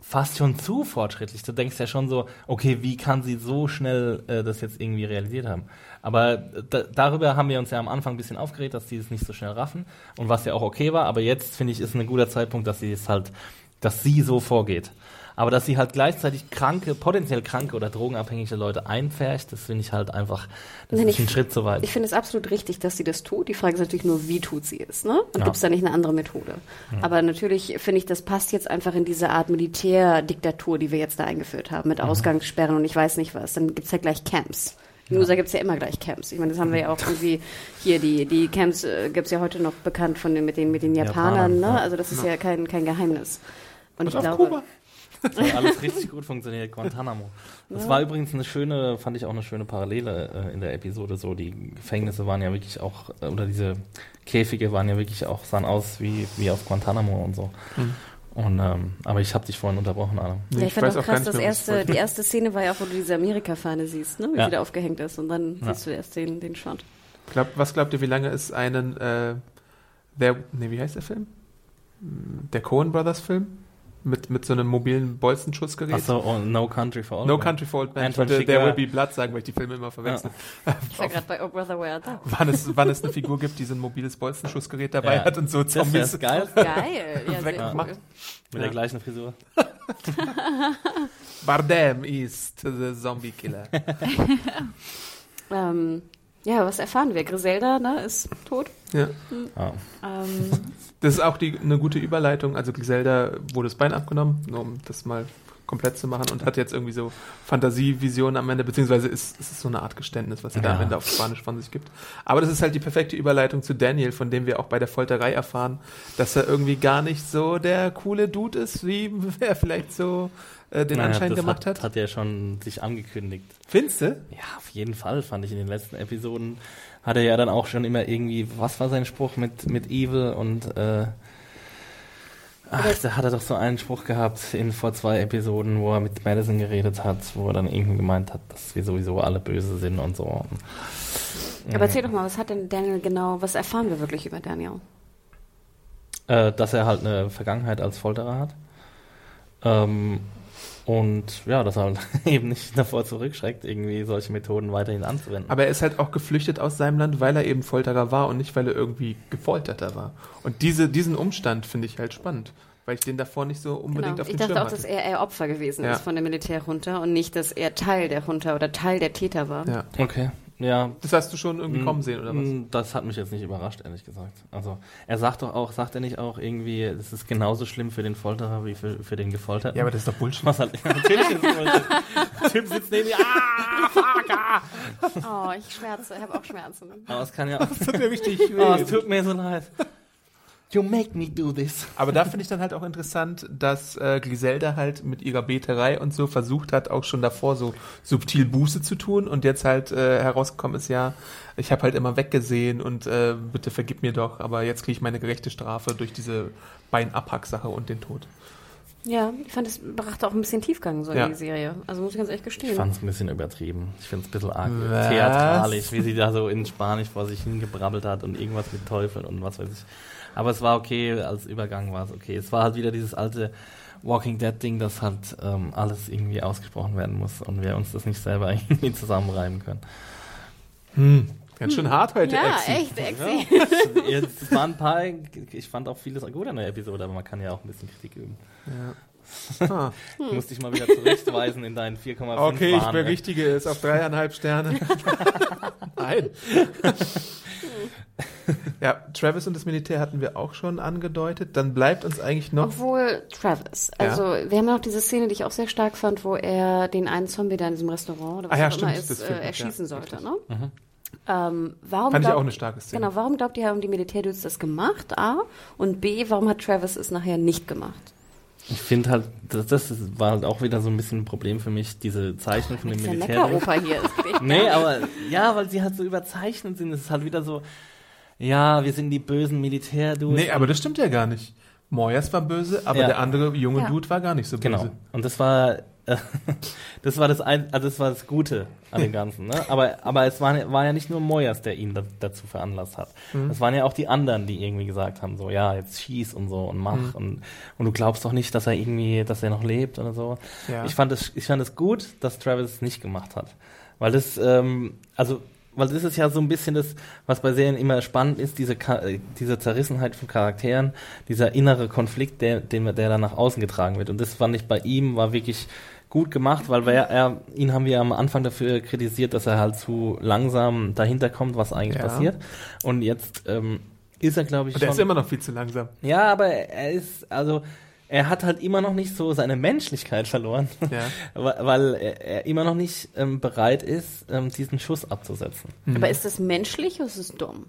fast schon zu fortschrittlich. Du denkst ja schon so, okay, wie kann sie so schnell äh, das jetzt irgendwie realisiert haben? Aber da, darüber haben wir uns ja am Anfang ein bisschen aufgeregt, dass die es nicht so schnell raffen und was ja auch okay war. Aber jetzt finde ich, ist ein guter Zeitpunkt, dass sie es halt, dass sie so vorgeht. Aber dass sie halt gleichzeitig kranke, potenziell kranke oder drogenabhängige Leute einfärcht, das finde ich halt einfach, das Nein, ist ich- ein Schritt zu weit. Ich finde es absolut richtig, dass sie das tut. Die Frage ist natürlich nur, wie tut sie es, ne? Und Ja. gibt es da nicht eine andere Methode? Aber natürlich finde ich, das passt jetzt einfach in diese Art Militärdiktatur, die wir jetzt da eingeführt haben, mit Ausgangssperren und ich weiß nicht was. Dann gibt es ja gleich Camps. In den USA gibt es ja immer gleich Camps. Ich meine, das haben wir ja auch irgendwie hier, die, die Camps äh, gibt es ja heute noch bekannt von den, mit den, mit den Japanern, Japanern, ne? ja. Also das ist ja kein, kein Geheimnis. Und Und ich auf glaube, Kuba. Das hat alles richtig gut funktioniert, Guantanamo. Das war übrigens eine schöne, fand ich auch eine schöne Parallele äh, in der Episode. So, die Gefängnisse waren ja wirklich auch, äh, oder diese Käfige waren ja wirklich auch, sahen aus wie, wie auf Guantanamo und so. Und, ähm, aber ich habe dich vorhin unterbrochen, Adam. Ja, ich, fand weiß auch krass, das ich erste, die erste Szene war ja auch, wo du diese Amerika-Fahne siehst, ne? wie Ja. sie da aufgehängt ist. Und dann Ja. siehst du erst den, den Shot. Glaub, was glaubt ihr, wie lange es einen, äh, der, nee, wie heißt der Film? Der Coen Brothers Film? Mit, mit so einem mobilen Bolzenschussgerät? Achso, oh, No Country for Old No Men. Country for Old Men. Anton There. Will Be Blood sagen, weil ich die Filme immer verwechsel. Ich war gerade bei Oh Brother, Where Art Thou? Wann, es, wann es eine Figur gibt, die so ein mobiles Bolzenschussgerät dabei Ja. hat und so Das wäre Zombies. geil, Geil. Ja, sehr Weggemacht. cool. mit Ja. der gleichen Frisur. Bardem ist the Zombie Killer. Ähm, ja, was erfahren wir? Griselda ne, ist tot. ja. Ja. Ähm, Das ist auch die, eine gute Überleitung. Also Griselda wurde das Bein abgenommen, nur um das mal komplett zu machen und hat jetzt irgendwie so Fantasievisionen am Ende, beziehungsweise ist, ist es so eine Art Geständnis, was sie da Ja. am Ende auf Spanisch von sich gibt. Aber das ist halt die perfekte Überleitung zu Daniel, von dem wir auch bei der Folterei erfahren, dass er irgendwie gar nicht so der coole Dude ist, wie er vielleicht so äh, den Naja, Anschein das gemacht hat. hat. Hat ja schon sich angekündigt. Findest du? Ja, auf jeden Fall fand ich in den letzten Episoden hat er ja dann auch schon immer irgendwie, was war sein Spruch mit, mit Evil und äh, Ach, da hat er doch so einen Spruch gehabt in vor zwei Episoden, wo er mit Madison geredet hat, wo er dann irgendwie gemeint hat, dass wir sowieso alle böse sind und so. Aber erzähl doch mal, was hat denn Daniel genau, was erfahren wir wirklich über Daniel? Äh, dass er halt eine Vergangenheit als Folterer hat. Ähm, und ja, dass er eben nicht davor zurückschreckt, irgendwie solche Methoden weiterhin anzuwenden. Aber er ist halt auch geflüchtet aus seinem Land, weil er eben Folterer war und nicht, weil er irgendwie Gefolterter war. Und diese, diesen Umstand finde ich halt spannend, weil ich den davor nicht so unbedingt Genau. auf Ich dem dachte Schirm auch, dass hatte. er eher Opfer gewesen Ja. ist von der Militärjunta und nicht, dass er Teil der Junta oder Teil der Täter war. Ja. Okay, ja. Das hast du schon irgendwie kommen sehen, oder was? Mm, Das hat mich jetzt nicht überrascht, ehrlich gesagt. Also, er sagt doch auch, sagt er nicht auch irgendwie, es ist genauso schlimm für den Folterer wie für, für den Gefolterten? Ja, aber das ist doch Bullshit. Was halt, natürlich ist Bullshit. Der Typ sitzt neben mir, ah, fuck, ah. Oh, ich schmerze, ich habe auch Schmerzen. Aber es kann ja auch, Das tut mir richtig oh, es tut mir so leid. You make me do this. Aber da finde ich dann halt auch interessant, dass äh, Griselda halt mit ihrer Beterei und so versucht hat, auch schon davor so subtil Buße zu tun und jetzt halt äh, herausgekommen ist, ja, ich habe halt immer weggesehen und äh, bitte vergib mir doch, aber jetzt kriege ich meine gerechte Strafe durch diese Beinabhack-Sache und den Tod. Ja, ich fand, es brachte auch ein bisschen Tiefgang so Ja. in die Serie. Also muss ich ganz ehrlich gestehen. Ich fand es ein bisschen übertrieben. Ich finde es ein bisschen arg Was? theatralisch, wie sie da so in Spanisch vor sich hingebrabbelt hat und irgendwas mit Teufel und was weiß ich. Aber es war okay, als Übergang war es okay. Es war halt wieder dieses alte Walking Dead Ding, dass halt ähm, alles irgendwie ausgesprochen werden muss und wir uns das nicht selber irgendwie zusammenreimen können. Ganz schön hart heute, ja, Exi. echt, Exi. Jetzt es waren ein paar, ich fand auch vieles gut an der Episode, aber man kann ja auch ein bisschen Kritik üben. Ah. Ich musste dich mal wieder zurechtweisen in deinen 4,5 Okay, ich Bahnen, ne? berichtige es auf dreieinhalb Sterne. Nein. ja, Travis und das Militär hatten wir auch schon angedeutet. Dann bleibt uns eigentlich noch. Obwohl Travis. Also, wir haben ja noch diese Szene, die ich auch sehr stark fand, wo er den einen Zombie da in diesem Restaurant oder was Ah ja, auch immer stimmt, ist, das äh, erschießen ja, sollte. richtig. Ne? Ähm, warum Fand ich glaubt- auch eine starke Szene. Genau, warum glaubt ihr, haben die Militärdudes das gemacht? A. Und B. Warum hat Travis es nachher nicht gemacht? Ich finde halt, das, das ist- war halt auch wieder so ein bisschen ein Problem für mich, diese Zeichnung von Das dem ist ja Militär. Neckeroper hier. Echt Nee, aber ja, weil sie halt so überzeichnet sind. Es ist halt wieder so, ja, wir sind die bösen Militärdudes. Nee, aber das stimmt ja gar nicht. Moyers war böse, aber Ja. der andere junge Ja. Dude war gar nicht so böse. Genau. Und das war, äh, das war das ein, also das war das Gute an dem Ganzen. Ne? Aber, aber es war, war ja nicht nur Moyers, der ihn da, dazu veranlasst hat. Mhm. Es waren ja auch die anderen, die irgendwie gesagt haben, so, ja, jetzt schieß und so und mach Mhm. und, und du glaubst doch nicht, dass er irgendwie, dass er noch lebt oder so. Ja. Ich fand es, ich fand es gut, dass Travis es nicht gemacht hat. Weil das, ähm, also, weil das ist ja so ein bisschen das, was bei Serien immer spannend ist, diese, äh, diese Zerrissenheit von Charakteren, dieser innere Konflikt, der, den, der dann nach außen getragen wird. Und das fand ich bei ihm, war wirklich gut gemacht, weil wir, er, ihn haben wir am Anfang dafür kritisiert, dass er halt zu langsam dahinter kommt, was eigentlich Ja. passiert. Und jetzt ähm, ist er, glaube ich, Und schon... ist immer noch viel zu langsam. Ja, aber er ist, also, er hat halt immer noch nicht so seine Menschlichkeit verloren, Ja. weil er, er immer noch nicht ähm, bereit ist, ähm, diesen Schuss abzusetzen. Aber ist das menschlich oder ist es dumm?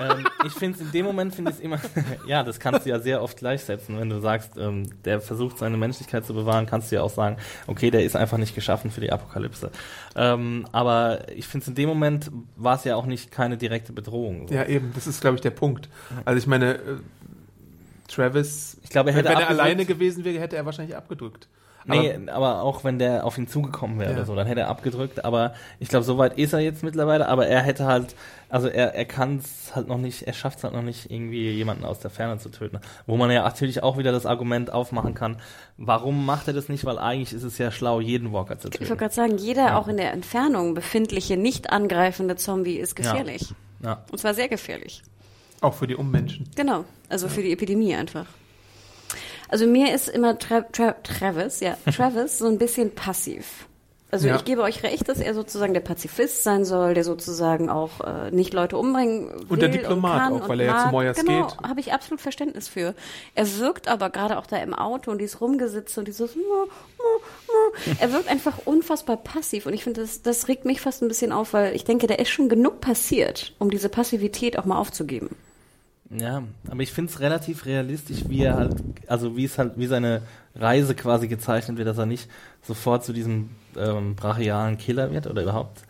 ähm, ich finde es in dem Moment, finde ich es immer, ja, das kannst du ja sehr oft gleichsetzen. Wenn du sagst, ähm, der versucht seine Menschlichkeit zu bewahren, kannst du ja auch sagen, okay, der ist einfach nicht geschaffen für die Apokalypse. Ähm, aber ich finde es in dem Moment war es ja auch nicht keine direkte Bedrohung. So. Ja, eben, das ist, glaube ich, der Punkt. Also ich meine, äh, Travis, Ich glaube, er wenn hätte er abgedrückt- alleine gewesen wäre, hätte er wahrscheinlich abgedrückt. Nee, aber, auch wenn der auf ihn zugekommen wäre Ja. oder so, dann hätte er abgedrückt. Aber ich glaube, so weit ist er jetzt mittlerweile. Aber er hätte halt, also er, er kann es halt noch nicht, er schafft es halt noch nicht, irgendwie jemanden aus der Ferne zu töten. Wo man ja natürlich auch wieder das Argument aufmachen kann, warum macht er das nicht? Weil eigentlich ist es ja schlau, jeden Walker zu Ich wollte töten. gerade sagen, jeder auch in der Entfernung befindliche, nicht angreifende Zombie ist gefährlich. Ja. Und zwar sehr gefährlich. Auch für die Ummenschen. Genau. Also für die Epidemie einfach. Also mir ist immer Tra Tra Travis, ja, Travis so ein bisschen passiv. Also Ja. ich gebe euch recht, dass er sozusagen der Pazifist sein soll, der sozusagen auch äh, nicht Leute umbringen will Und der Diplomat kann auch, und weil er ja zu mag. Moyers genau, geht. habe ich absolut Verständnis für. Er wirkt aber gerade auch da im Auto und dieses Rumgesitze und dieses er wirkt einfach unfassbar passiv und ich finde, das, das regt mich fast ein bisschen auf, weil ich denke, da ist schon genug passiert, um diese Passivität auch mal aufzugeben. Ja, aber ich finde es relativ realistisch, wie er halt, also wie es halt, wie seine Reise quasi gezeichnet wird, dass er nicht sofort zu diesem ähm, brachialen Killer wird oder überhaupt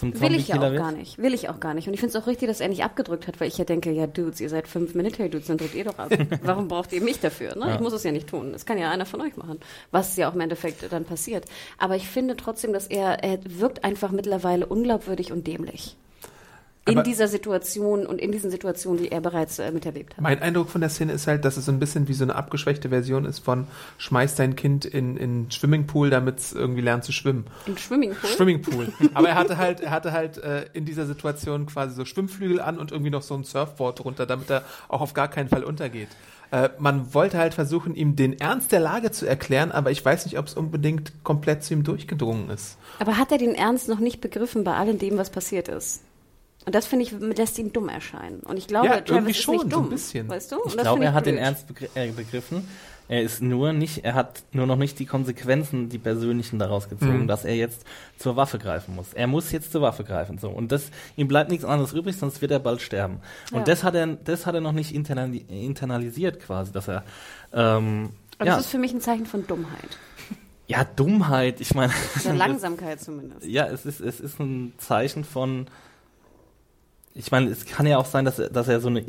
zum Will ich ja Zombie-Killer auch wird? gar nicht. Will ich auch gar nicht. Und ich finde es auch richtig, dass er nicht abgedrückt hat, weil ich ja denke, ja, Dudes, ihr seid fünf Military-Dudes, dann drückt ihr doch ab. Warum braucht ihr mich dafür? Ne? Ja. Ich muss es ja nicht tun. Das kann ja einer von euch machen. Was ja auch im Endeffekt dann passiert. Aber ich finde trotzdem, dass er, er wirkt einfach mittlerweile unglaubwürdig und dämlich. In Aber- dieser Situation und in diesen Situationen, die er bereits äh, miterlebt hat. Mein Eindruck von der Szene ist halt, dass es so ein bisschen wie so eine abgeschwächte Version ist von schmeiß dein Kind in in Swimmingpool, damit es irgendwie lernt zu schwimmen. Im Swimmingpool. Swimmingpool. Aber er hatte halt, er hatte halt äh, in dieser Situation quasi so Schwimmflügel an und irgendwie noch so ein Surfboard drunter, damit er auch auf gar keinen Fall untergeht. Äh, man wollte halt versuchen, ihm den Ernst der Lage zu erklären, aber ich weiß nicht, ob es unbedingt komplett zu ihm durchgedrungen ist. Aber hat er den Ernst noch nicht begriffen bei allem dem, was passiert ist? Und das finde ich, lässt ihn dumm erscheinen. Und ich glaube, Ja, Travis irgendwie ist schon, nicht so ein dumm. bisschen. Weißt du? Und Ich glaube, er hat den blöd. Ernst begr äh, begriffen. Er ist nur nicht, er hat nur noch nicht die Konsequenzen, die persönlichen daraus gezogen, Mhm. dass er jetzt zur Waffe greifen muss. Er muss jetzt zur Waffe greifen, so. Und das, ihm bleibt nichts anderes übrig, sonst wird er bald sterben. Und Ja. das hat er, das hat er noch nicht internali internalisiert quasi, dass er, ähm, Aber ja, das ist für mich ein Zeichen von Dummheit. ja, Dummheit, ich meine. Oder Langsamkeit zumindest. Ja, es ist, es ist ein Zeichen von. Ich meine, es kann ja auch sein, dass er, dass er so eine,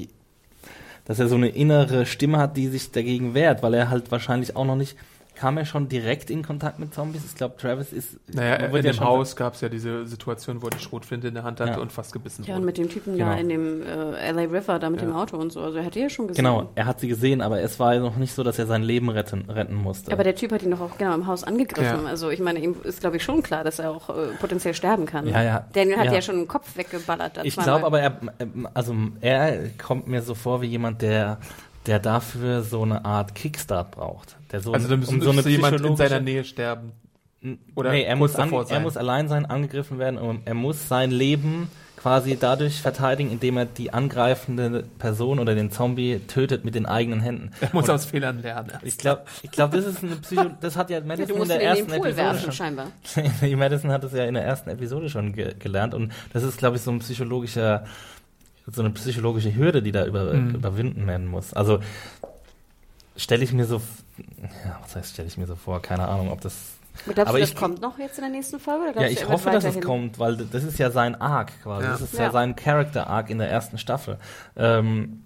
dass er so eine innere Stimme hat, die sich dagegen wehrt, weil er halt wahrscheinlich auch noch nicht. Kam er schon direkt in Kontakt mit Zombies? Ich glaube, Travis ist. Naja, in ja dem Haus gab es ja diese Situation, wo er die Schrotflinte in der Hand hatte Ja. und fast gebissen Ja, und wurde. mit dem Typen Genau. da in dem äh, LA River, da mit Ja. dem Auto und so. Also er hat die ja schon gesehen. Genau, er hat sie gesehen, aber es war ja noch nicht so, dass er sein Leben retten, retten musste. Aber der Typ hat ihn doch auch genau im Haus angegriffen. Ja. Also ich meine, ihm ist, glaube ich, schon klar, dass er auch äh, potenziell sterben kann. Ja, ja. Daniel hat ja, Ja. schon den Kopf weggeballert. Ich glaube aber, er, also er kommt mir so vor wie jemand, der, der dafür so eine Art Kickstart braucht. Der so, also da müssen um so eine jemand in seiner Nähe sterben. Oder nee, er muss, an, er muss allein sein, angegriffen werden und er muss sein Leben quasi dadurch verteidigen, indem er die angreifende Person oder den Zombie tötet mit den eigenen Händen. Er muss Und aus Fehlern lernen. ich glaube, ich glaub, das ist eine Psycho das hat ja Madison in der in den ersten Pool Episode werfen, schon. scheinbar. Die Madison hat es ja in der ersten Episode schon ge gelernt und das ist, glaube ich, so ein psychologischer, so eine psychologische Hürde, die da über, Mhm. überwinden werden muss. Also stelle ich mir so, ja, was heißt stelle ich mir so vor? Keine Ahnung, ob das. Aber glaubst Aber du, das ich- kommt noch jetzt in der nächsten Folge? Oder Ja, ich hoffe, dass es kommt, weil das ist ja sein Arc quasi. Ja. Das ist ja, Ja. sein Character Arc in der ersten Staffel. Ähm,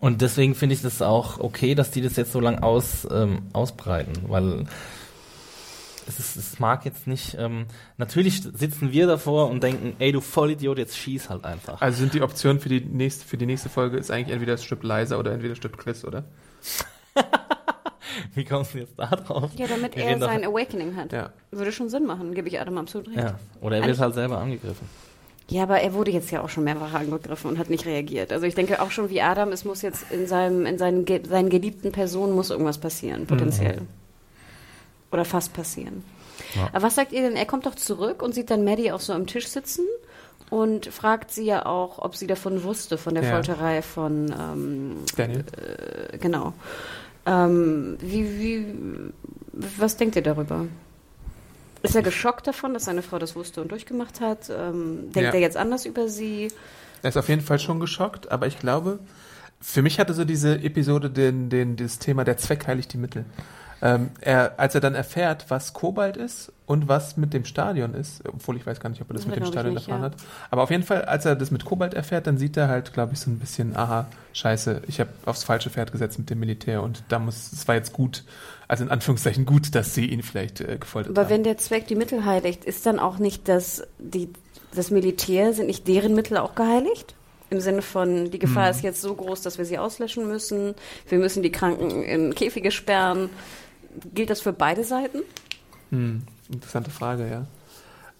und deswegen finde ich das auch okay, dass die das jetzt so lang aus, ähm, ausbreiten, weil es, ist, es mag jetzt nicht. Ähm, natürlich sitzen wir davor und denken, ey du Vollidiot, jetzt schieß halt einfach. Also sind die Optionen für die nächste, für die nächste Folge ist eigentlich entweder es stirbt Liza oder entweder stirbt Chris, oder? Wie kommst du jetzt da drauf? Ja, damit Wir er sein Awakening hat. Ja. Würde schon Sinn machen, gebe ich Adam absolut recht. Ja, oder er wird halt selber angegriffen. Ja, aber er wurde jetzt ja auch schon mehrfach angegriffen und hat nicht reagiert. Also ich denke auch schon wie Adam, es muss jetzt in seinem, in seinen, ge- seinen geliebten Personen muss irgendwas passieren, potenziell. Oder fast passieren. Ja. Aber was sagt ihr denn? Er kommt doch zurück und sieht dann Maddie auch so am Tisch sitzen und fragt sie ja auch, ob sie davon wusste, von der Ja. Folterei von, ähm, Daniel? äh, genau. Ähm, wie, wie, was denkt ihr darüber? Ist er geschockt davon, dass seine Frau das wusste und durchgemacht hat? Ähm, denkt Ja. er jetzt anders über sie? Er ist auf jeden Fall schon geschockt, aber ich glaube, für mich hatte so diese Episode den, den, das Thema der Zweck heiligt die Mittel. Ähm, er, als er dann erfährt, was Kobalt ist und was mit dem Stadion ist, obwohl ich weiß gar nicht, ob er das Ja, mit dem Stadion nicht, erfahren ja. hat. Aber auf jeden Fall, als er das mit Kobalt erfährt, dann sieht er halt, glaube ich, so ein bisschen, aha, scheiße, ich habe aufs falsche Pferd gesetzt mit dem Militär und da muss, es war jetzt gut, also in Anführungszeichen gut, dass sie ihn vielleicht äh, gefoltert Aber haben. wenn der Zweck die Mittel heiligt, ist dann auch nicht das, die, das Militär, sind nicht deren Mittel auch geheiligt? Im Sinne von, die Gefahr Mhm. ist jetzt so groß, dass wir sie auslöschen müssen, wir müssen die Kranken in Käfige sperren. Gilt das für beide Seiten? Hm, interessante Frage, ja.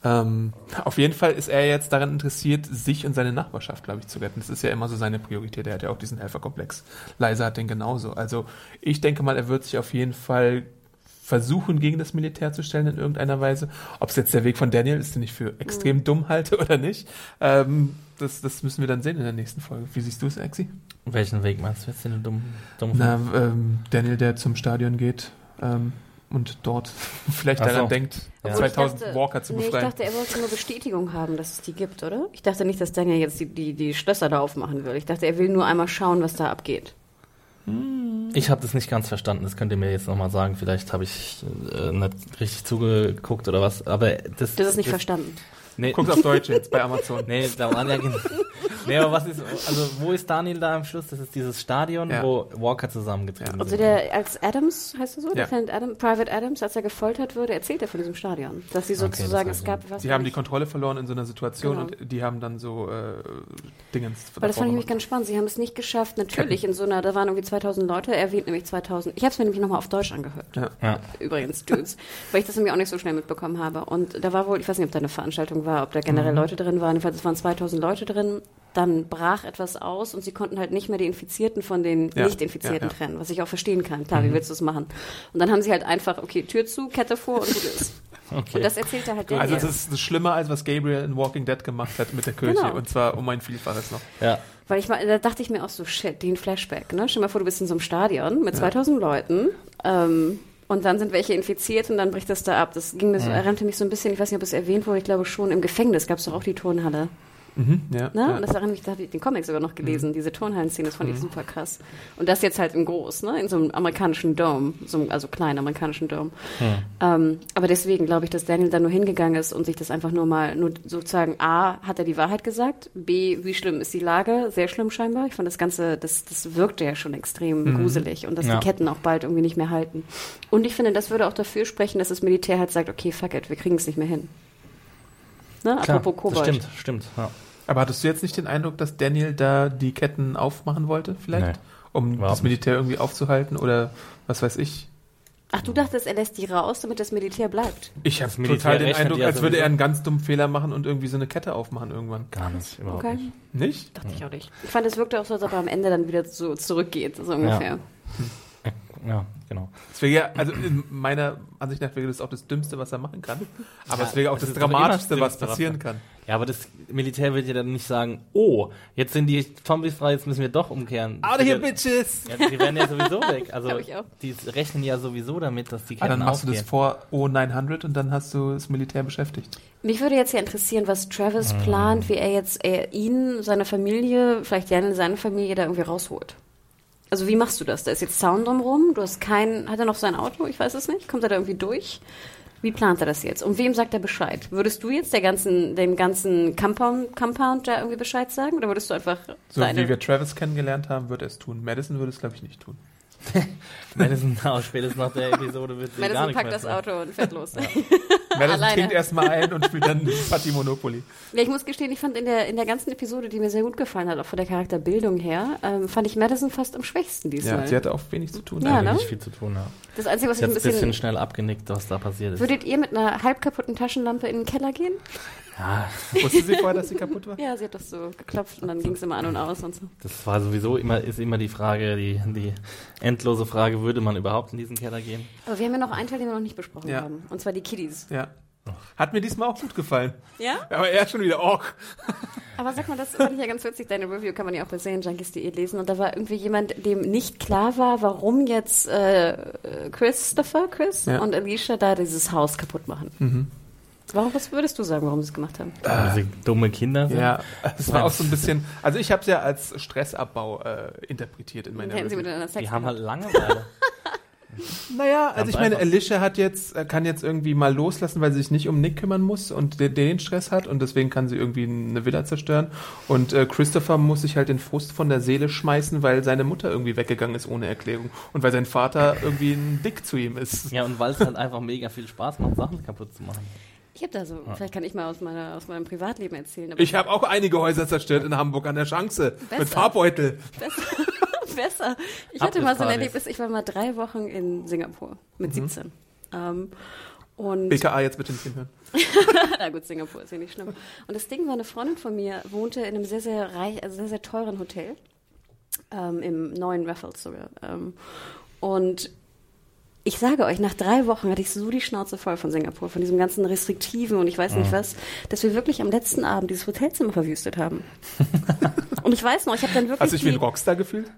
Ähm, auf jeden Fall ist er jetzt daran interessiert, sich und seine Nachbarschaft, glaube ich, zu retten. Das ist ja immer so seine Priorität. Er hat ja auch diesen Helferkomplex. Leise hat den genauso. Also ich denke mal, er wird sich auf jeden Fall versuchen, gegen das Militär zu stellen in irgendeiner Weise. Ob es jetzt der Weg von Daniel ist, den ich für extrem dumm halte oder nicht, ähm, das, das müssen wir dann sehen in der nächsten Folge. Wie siehst du es, Exi? Welchen Weg meinst du jetzt, den du dumm, dumm Na, ähm, Daniel, der zum Stadion geht ähm, und dort vielleicht Ach so. daran denkt, Ja. Obwohl ich 2000 dachte- Walker zu nee, ich befreien. dachte, er wollte nur Bestätigung haben, dass es die gibt, oder? Ich dachte nicht, dass Daniel jetzt die, die, die Schlösser da aufmachen will. Ich dachte, er will nur einmal schauen, was da abgeht. Ich habe das nicht ganz verstanden. Das könnt ihr mir jetzt nochmal sagen. Vielleicht habe ich äh, nicht richtig zugeguckt oder was. Aber das, Du hast es nicht verstanden. Nee, Guck's auf Deutsch jetzt bei Amazon. nee, da waren ja gen- Nee, aber was ist, also wo ist Daniel da am Schluss? Das ist dieses Stadion, Ja. wo Walker zusammengetreten Also sind. der, als Adams, heißt er so, Ja. Lieutenant Adam, Private Adams, als er gefoltert wurde, erzählt er von diesem Stadion. Dass sie das sozusagen, weiß es ich gab, was weiß haben die Kontrolle verloren in so einer Situation Genau. und die haben dann so äh, Dingens. Weil das fand ich nämlich ganz spannend. Sie haben es nicht geschafft, natürlich in so einer, da waren irgendwie 2000 Leute, er erwähnt nämlich 2000. Ich habe es mir nämlich nochmal auf Deutsch angehört. Ja. Ja. Übrigens, Dudes. weil ich das nämlich auch nicht so schnell mitbekommen habe. Und da war wohl, ich weiß nicht, ob da eine Veranstaltung war, ob da generell Mhm. Leute drin waren. Jedenfalls, es waren 2000 Leute drin. Dann brach etwas aus und sie konnten halt nicht mehr die Infizierten von den Ja, Nicht-Infizierten ja, ja. trennen, was ich auch verstehen kann. Klar, Mhm. wie willst du es machen? Und dann haben sie halt einfach, okay, Tür zu, Kette vor und gut ist. Okay. Und das erzählt er halt Also Daniel. das ist, das ist schlimmer, als was Gabriel in Walking Dead gemacht hat mit der Kirche. Genau. Und zwar um ein Vielfaches noch. ja. Weil ich mal, da dachte ich mir auch so, shit, den Flashback, ne? Stell dir mal vor, du bist in so einem Stadion mit 2000 Leuten, ähm, und dann sind welche infiziert und dann bricht das da ab. Das ging mir so, erinnerte mich so ein bisschen, ich weiß nicht, ob es erwähnt wurde, ich glaube schon, im Gefängnis gab es doch auch die Turnhalle. Mhm, ja, Ne? ja. Und das erinnert mich, da habe ich den Comic sogar noch gelesen, diese Turnhallen-Szene, das fand ich super krass. Und das jetzt halt in groß, ne? In so einem amerikanischen Dome, so einem, also kleinen amerikanischen Dome. Ähm, aber deswegen glaube ich, dass Daniel da nur hingegangen ist und sich das einfach nur mal, nur sozusagen, A, hat er die Wahrheit gesagt, B, wie schlimm ist die Lage? Sehr schlimm scheinbar. Ich fand das Ganze, das, das wirkte ja schon extrem gruselig und dass Ja. die Ketten auch bald irgendwie nicht mehr halten. Und ich finde, das würde auch dafür sprechen, dass das Militär halt sagt, okay, fuck it, wir kriegen es nicht mehr hin. Ne? Klar, Apropos das Kobold. stimmt, stimmt. Ja. Aber hattest du jetzt nicht den Eindruck, dass Daniel da die Ketten aufmachen wollte, vielleicht? Nee. Um das Militär irgendwie aufzuhalten oder was weiß ich? Ach, du dachtest, er lässt die raus, damit das Militär bleibt? Ich habe Militär total den Eindruck, ja als würde er einen ganz dummen Fehler machen und irgendwie so eine Kette aufmachen irgendwann. Gar nicht, überhaupt Okay. nicht. Nicht? Dachte ich auch nicht. Ich fand, es wirkte auch so, als ob er am Ende dann wieder so zurückgeht, so ungefähr. Ja, genau. Das wäre ja, also in meiner Ansicht nach wäre das auch das Dümmste, was er machen kann. Aber es wäre auch das das doch immer Dramatischste, das was passieren er- kann. Ja, aber das Militär wird ja dann nicht sagen, oh, jetzt sind die Zombies frei, jetzt müssen wir doch umkehren. Out of here, Die- bitches! Ja, die werden ja sowieso weg. Also Glaub ich auch. die rechnen ja sowieso damit, dass die Ah, Ketten dann machst du das aufgehen. vor O900 und dann hast du das Militär beschäftigt. Mich würde jetzt ja interessieren, was Travis Ah. plant, wie er jetzt er, ihn, seine Familie, vielleicht Daniel, seine Familie da irgendwie rausholt. Also wie machst du das? Da ist jetzt Zaun drumrum, du hast kein, hat er noch sein Auto? Ich weiß es nicht. Kommt er da irgendwie durch? Wie plant er das jetzt? Und wem sagt er Bescheid? Würdest du jetzt der ganzen, dem ganzen Compound, Compound da irgendwie Bescheid sagen? Oder würdest du einfach So wie wir Travis kennengelernt haben, wird er es tun. Madison würde es, glaube ich, nicht tun. Madison, auch spätestens nach der Episode wird sie gar Madison nicht packt mehr das. Auto und fährt los. Madison Alleine. trinkt erstmal ein und spielt dann Party Monopoly. Ja, ich muss gestehen, ich fand in der, in der ganzen Episode, die mir sehr gut gefallen hat, auch von der Charakterbildung her, ähm, fand ich Madison fast am schwächsten diesmal. Ja, sie hatte auch wenig zu tun. Ja, ne? Nicht viel zu tun, ja. das Einzige, was Sie ich ein bisschen bisschen... schnell abgenickt, was da passiert ist. Würdet ihr mit einer halb kaputten Taschenlampe in den Keller gehen? Ja, Wusste sie vorher, dass sie kaputt war? Ja, sie hat das so geklopft und dann ging es immer an und aus und so. das war sowieso immer, ist immer die Frage, die, die endlose Frage, würde man überhaupt in diesen Keller gehen? Aber wir haben ja noch einen Teil, den wir noch nicht besprochen Ja. haben. Und zwar die Kiddies. Ja. Hat mir diesmal auch gut gefallen. Ja? Aber er schon wieder, oh. Aber sag mal, das fand ich ja ganz witzig. Deine Review kann man ja auch bei Serienjunkies.de lesen. Und da war irgendwie jemand, dem nicht klar war, warum jetzt äh, Christopher, Chris Ja. und Alicia da dieses Haus kaputt machen. Warum, was würdest du sagen, warum sie es gemacht haben? Weil sie dumme Kinder sind? Ja, es war auch so ein bisschen, also ich habe es ja als Stressabbau äh, interpretiert in meiner Hätten sie miteinander Sex Die haben halt. Langeweile. Naja, also ich meine. Alicia hat jetzt, äh, kann jetzt irgendwie mal loslassen, weil sie sich nicht um Nick kümmern muss und der, der den Stress hat und deswegen kann sie irgendwie eine Villa zerstören. Und äh, Christopher muss sich halt den Frust von der Seele schmeißen, weil seine Mutter irgendwie weggegangen ist ohne Erklärung und weil sein Vater irgendwie ein Dick zu ihm ist. ja, und weil es halt einfach mega viel Spaß macht, Sachen kaputt zu machen. Ich habe da so, vielleicht kann ich mal aus, meiner, aus meinem Privatleben erzählen. Aber Ich habe auch einige Häuser zerstört in Hamburg an der Chance mit Besser. Farbbeutel. besser. Ich hatte mal so ein. Erlebnis, ich war mal drei Wochen in Singapur mit 17. Ähm, und BKA jetzt bitte nicht hinhören. Na gut, Singapur ist ja nicht schlimm. Und das Ding war, eine Freundin von mir wohnte in einem sehr, sehr reich, also sehr, sehr teuren Hotel. Ähm, Im neuen Raffles sogar. Ähm, und ich sage euch, nach drei Wochen hatte ich so die Schnauze voll von Singapur, von diesem ganzen Restriktiven und ich weiß nicht was, dass wir wirklich am letzten Abend dieses Hotelzimmer verwüstet haben. und ich weiß noch, ich habe dann wirklich Hast du dich wie ein Rockstar gefühlt?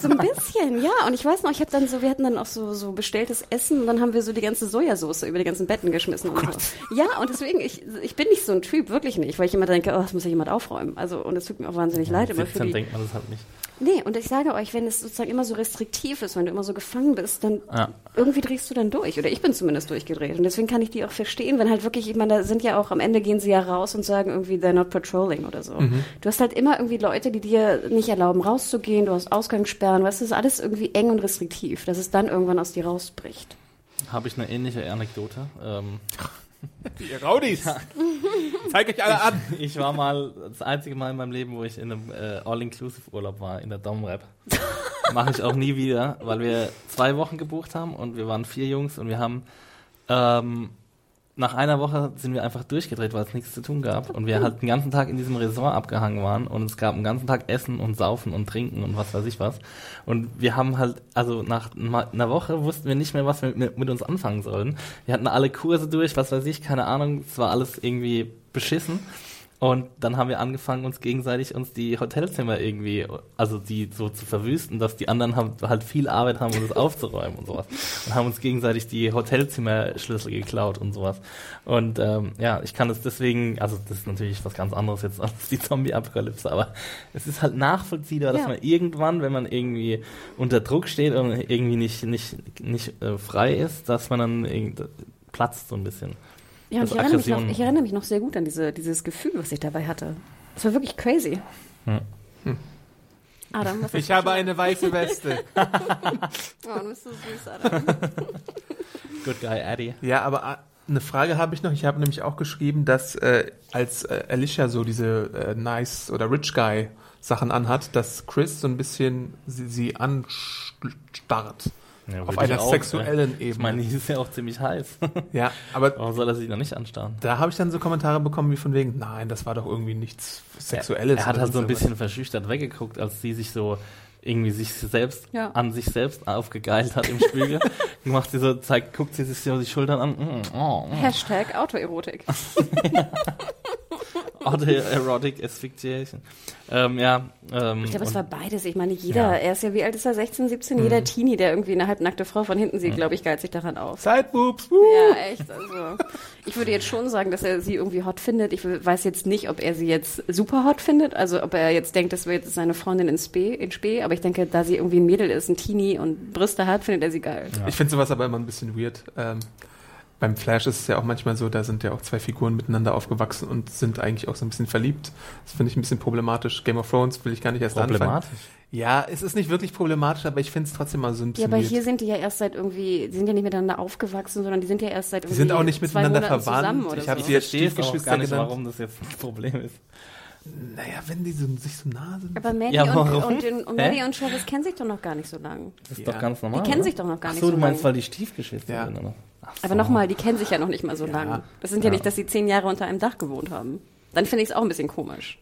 so ein bisschen, ja. Und ich weiß noch, ich habe dann so, wir hatten dann auch so, so bestelltes Essen und dann haben wir so die ganze Sojasauce über die ganzen Betten geschmissen und so. Ja, und deswegen, ich, ich bin nicht so ein Typ, wirklich nicht, weil ich immer denke, oh, das muss ja jemand aufräumen. Also, und es tut mir auch wahnsinnig leid, aber für 17 die, denkt man das halt nicht. Nee, und ich sage euch, wenn es sozusagen immer so restriktiv ist, wenn du immer so gefangen bist, dann Ja. irgendwie drehst du dann durch. Oder ich bin zumindest durchgedreht. Und deswegen kann ich die auch verstehen, wenn halt wirklich, ich meine, da sind ja auch, am Ende gehen sie ja raus und sagen irgendwie, they're not patrolling oder so. Du hast halt immer irgendwie Leute, die dir nicht erlauben, rauszugehen, du hast Ausgangssperren, weißt du, das ist alles irgendwie eng und restriktiv, dass es dann irgendwann aus dir rausbricht. Habe ich eine ähnliche Anekdote. Ähm, Ihr Raudis! Zeig euch alle an! ich war mal das einzige Mal in meinem Leben, wo ich in einem äh, All-Inclusive-Urlaub war, in der Domrep. Mache ich auch nie wieder, weil wir zwei Wochen gebucht haben und wir waren vier Jungs und wir haben ähm, nach einer Woche sind wir einfach durchgedreht, weil es nichts zu tun gab. Und wir halt den ganzen Tag in diesem Resort abgehangen waren. Und es gab den ganzen Tag Essen und Saufen und Trinken und was weiß ich was. Und wir haben halt, also nach einer Woche wussten wir nicht mehr, was wir mit, mit uns anfangen sollen. Wir hatten alle Kurse durch, was weiß ich, keine Ahnung, es war alles irgendwie beschissen und dann haben wir angefangen, uns gegenseitig uns die Hotelzimmer irgendwie, also die so zu verwüsten, dass die anderen haben, halt viel Arbeit haben, um das aufzuräumen und sowas. Und haben uns gegenseitig die Hotelzimmerschlüssel geklaut und sowas. Und ähm, ja, ich kann es deswegen, also das ist natürlich was ganz anderes jetzt als die Zombie-Apokalypse, aber es ist halt nachvollziehbar, dass Ja. man irgendwann, wenn man irgendwie unter Druck steht und irgendwie nicht, nicht, nicht äh, frei ist, dass man dann platzt so ein bisschen. Ja, und ich erinnere, mich noch, ich erinnere mich noch sehr gut an diese, dieses Gefühl, was ich dabei hatte. Es war wirklich crazy. Ja. Adam, was Ich habe eine weiße Weste. Oh, du bist so süß, Adam. Good guy, Eddie. Ja, aber ah, eine Frage habe ich noch. Ich habe nämlich auch geschrieben, dass äh, als äh, Alicia so diese äh, nice oder rich guy Sachen anhat, dass Chris so ein bisschen sie, sie anstarrt. Ja, Auf einer auch, sexuellen äh, Ich meine, Ebene. die ist ja auch ziemlich heiß. Ja, aber Warum soll er sich noch nicht anstarren? da habe ich dann so Kommentare bekommen wie von wegen, nein, das war doch irgendwie nichts Sexuelles. Er hat oder halt so ein bisschen verschüchtert weggeguckt, als sie sich so irgendwie sich selbst Ja. an sich selbst aufgegeilt hat im Spiegel. Macht sie so, zeigt, guckt sie sich so die Schultern an. Mm, oh, oh. Hashtag Autoerotik. Autoerotic Asphyxiation. Ähm, ja, ähm, Ich glaube, es war beides. Ich meine, jeder, Ja. er ist ja, wie alt ist er? 16, 17? Jeder Teenie, der irgendwie eine halbnackte Frau von hinten sieht, glaube ich, geilt sich daran auf. Sideboobs. Ja, echt. Also, ich würde jetzt schon sagen, dass er sie irgendwie hot findet. Ich weiß jetzt nicht, ob er sie jetzt super hot findet. Also, ob er jetzt denkt, das wäre jetzt seine Freundin in Spee, in Spee. Aber ich denke, da sie irgendwie ein Mädel ist, ein Teenie und Brüste hat, findet er sie geil. Ich finde sowas aber immer ein bisschen weird. Ähm, beim Flash ist es ja auch manchmal so, da sind ja auch zwei Figuren miteinander aufgewachsen und sind eigentlich auch so ein bisschen verliebt. Das finde ich ein bisschen problematisch. Game of Thrones will ich gar nicht erst anfangen. problematisch. Ja, es ist nicht wirklich problematisch, aber ich finde es trotzdem mal so ein Ja, bisschen aber weird. hier sind die ja erst seit irgendwie, die sind ja nicht miteinander aufgewachsen, sondern die sind ja erst seit Die irgendwie sind auch nicht zwei miteinander verwandt. zusammen oder Ich hab so. sie jetzt verstehe es auch Stiefgeschwister gar nicht, genannt. warum das jetzt ein Problem ist. Naja, wenn die so, sich so nah sind. Aber Maddie, Ja, und, und, und? Maddie und Travis kennen sich doch noch gar nicht so lange. Das ist Ja. doch ganz normal. Die kennen oder? sich doch noch gar Ach nicht so, so du meinst, lange. weil die Stiefgeschwister Ja. sind, oder? Ach Aber so. nochmal, die kennen sich ja noch nicht mal so Ja. lange. Das sind ja, Ja. nicht, dass sie zehn Jahre unter einem Dach gewohnt haben. Dann finde ich es auch ein bisschen komisch.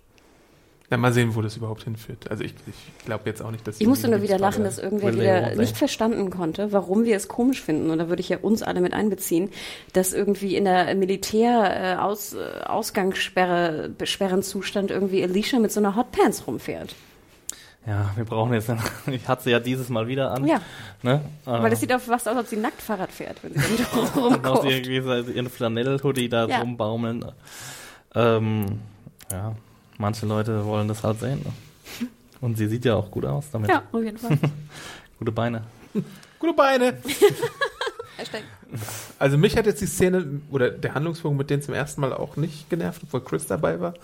Na, mal sehen, wo das überhaupt hinführt. Also ich, ich glaube jetzt auch nicht, dass Ich musste nur wieder lachen, dass irgendwer wieder nicht verstanden konnte, warum wir es komisch finden. Und da würde ich ja uns alle mit einbeziehen, dass irgendwie in der Militär äh, äh, irgendwie Alicia mit so einer Hotpants rumfährt. Ja, wir brauchen jetzt, ich hatte sie ja dieses Mal wieder an. Ja, Ne? weil es sieht auf was aus, als ob sie nackt Fahrrad fährt, wenn sie dann Noch rumkauft. irgendwie so ihren Flanell-Hoodie da Ja. rumbaumeln. Ähm, ja, manche Leute wollen das halt sehen. Ne? Und sie sieht ja auch gut aus damit. Ja, auf jeden Fall. Gute Beine. Gute Beine! Also mich hat jetzt die Szene oder der Handlungsbogen mit denen zum ersten Mal auch nicht genervt, obwohl Chris dabei war.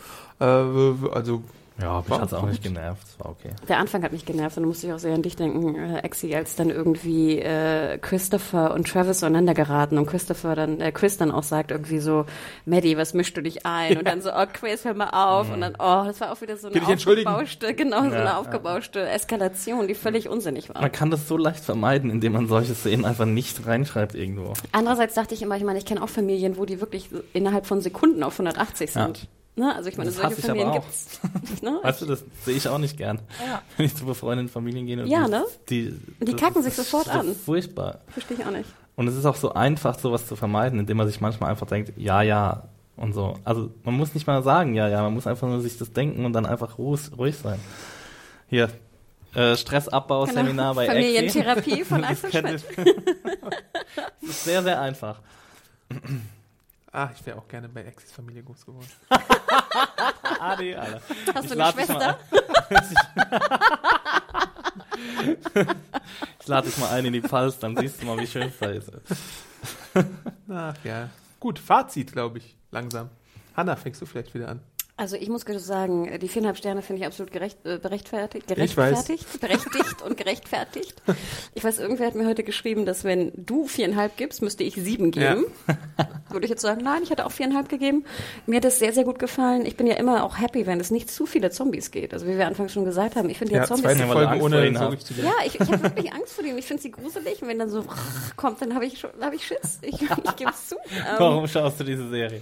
Äh, also Ja, mich War hat's auch gut. nicht genervt. War okay. Der Anfang hat mich genervt und da musste ich auch sehr an dich denken, äh, Exi, als dann irgendwie äh, Christopher und Travis zueinander geraten und Christopher dann, äh, Chris dann auch sagt irgendwie so, Maddie, was mischst du dich ein? Und dann so, oh Chris, hör mal auf. Und dann, oh, das war auch wieder so eine aufgebauschte, genau, so Ja, eine ja. aufgebauschte Eskalation, die völlig unsinnig war. Man kann das so leicht vermeiden, indem man solche Szenen einfach nicht reinschreibt irgendwo. Andererseits dachte ich immer, ich meine, ich kenne auch Familien, wo die wirklich so innerhalb von Sekunden auf 180 Ja. sind. Ne? Also ich meine, Das solche Familien auch. gibt's. Ne? Weißt du, das sehe ich auch nicht gern. Ja. Wenn ich zu befreundeten Familien gehe. und Ja, die, ne? Die, Die das kacken sich sofort so an. Furchtbar. Verstehe ich auch nicht. Und es ist auch so einfach, sowas zu vermeiden, indem man sich manchmal einfach denkt, ja, ja und so. Also man muss nicht mal sagen, ja, ja, man muss einfach nur sich das denken und dann einfach ruhig, ruhig sein. Hier, äh, Stressabbau-Seminar bei. Genau. Familientherapie von Axel Schmidt. Das ist sehr, sehr einfach. Ah, ich wäre auch gerne bei Exis Familie groß geworden. Adi, Alter. Hast Ich du eine Schwester? ich lade dich mal ein in die Pfalz, dann siehst du mal, wie schön es da ist. Ach ja. Gut, Fazit, glaube ich, langsam. Hanna, fängst du vielleicht wieder an? Also ich muss gerade sagen, die viereinhalb Sterne finde ich absolut gerecht, äh, berechtfertigt, Ich weiß. gerechtfertigt, berechtigt und gerechtfertigt. Ich weiß, irgendwer hat mir heute geschrieben, dass wenn du viereinhalb gibst, müsste ich sieben geben. Würde ich jetzt sagen, nein, ich hätte auch viereinhalb gegeben. Mir hat das sehr, sehr gut gefallen. Ich bin ja immer auch happy, wenn es nicht zu viele Zombies geht. Also wie wir anfangs schon gesagt haben, ich finde ja, Ja, Zombies... zweite Ja, Folge ohne so hast. richtig. Ja, ich, ich habe wirklich Angst vor denen. Ich finde sie gruselig. Und wenn dann so kommt, dann habe ich schon, habe ich Schiss. Ich, ich gebe es zu. Ähm, Warum schaust du diese Serie?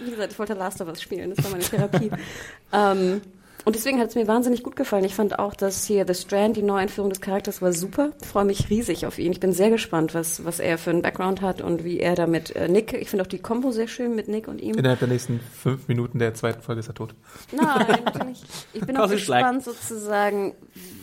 Wie gesagt, ich wollte Last of Us spielen, das war meine Therapie. ähm, und deswegen hat es mir wahnsinnig gut gefallen. Ich fand auch, dass hier The Strand, die Neueinführung des Charakters, war super. Ich freue mich riesig auf ihn. Ich bin sehr gespannt, was, was er für einen Background hat und wie er da mit äh, Nick, ich finde auch die Kombo sehr schön mit Nick und ihm. Innerhalb der nächsten fünf Minuten der zweiten Folge ist er tot. Nein, natürlich. Ich bin auch gespannt sozusagen,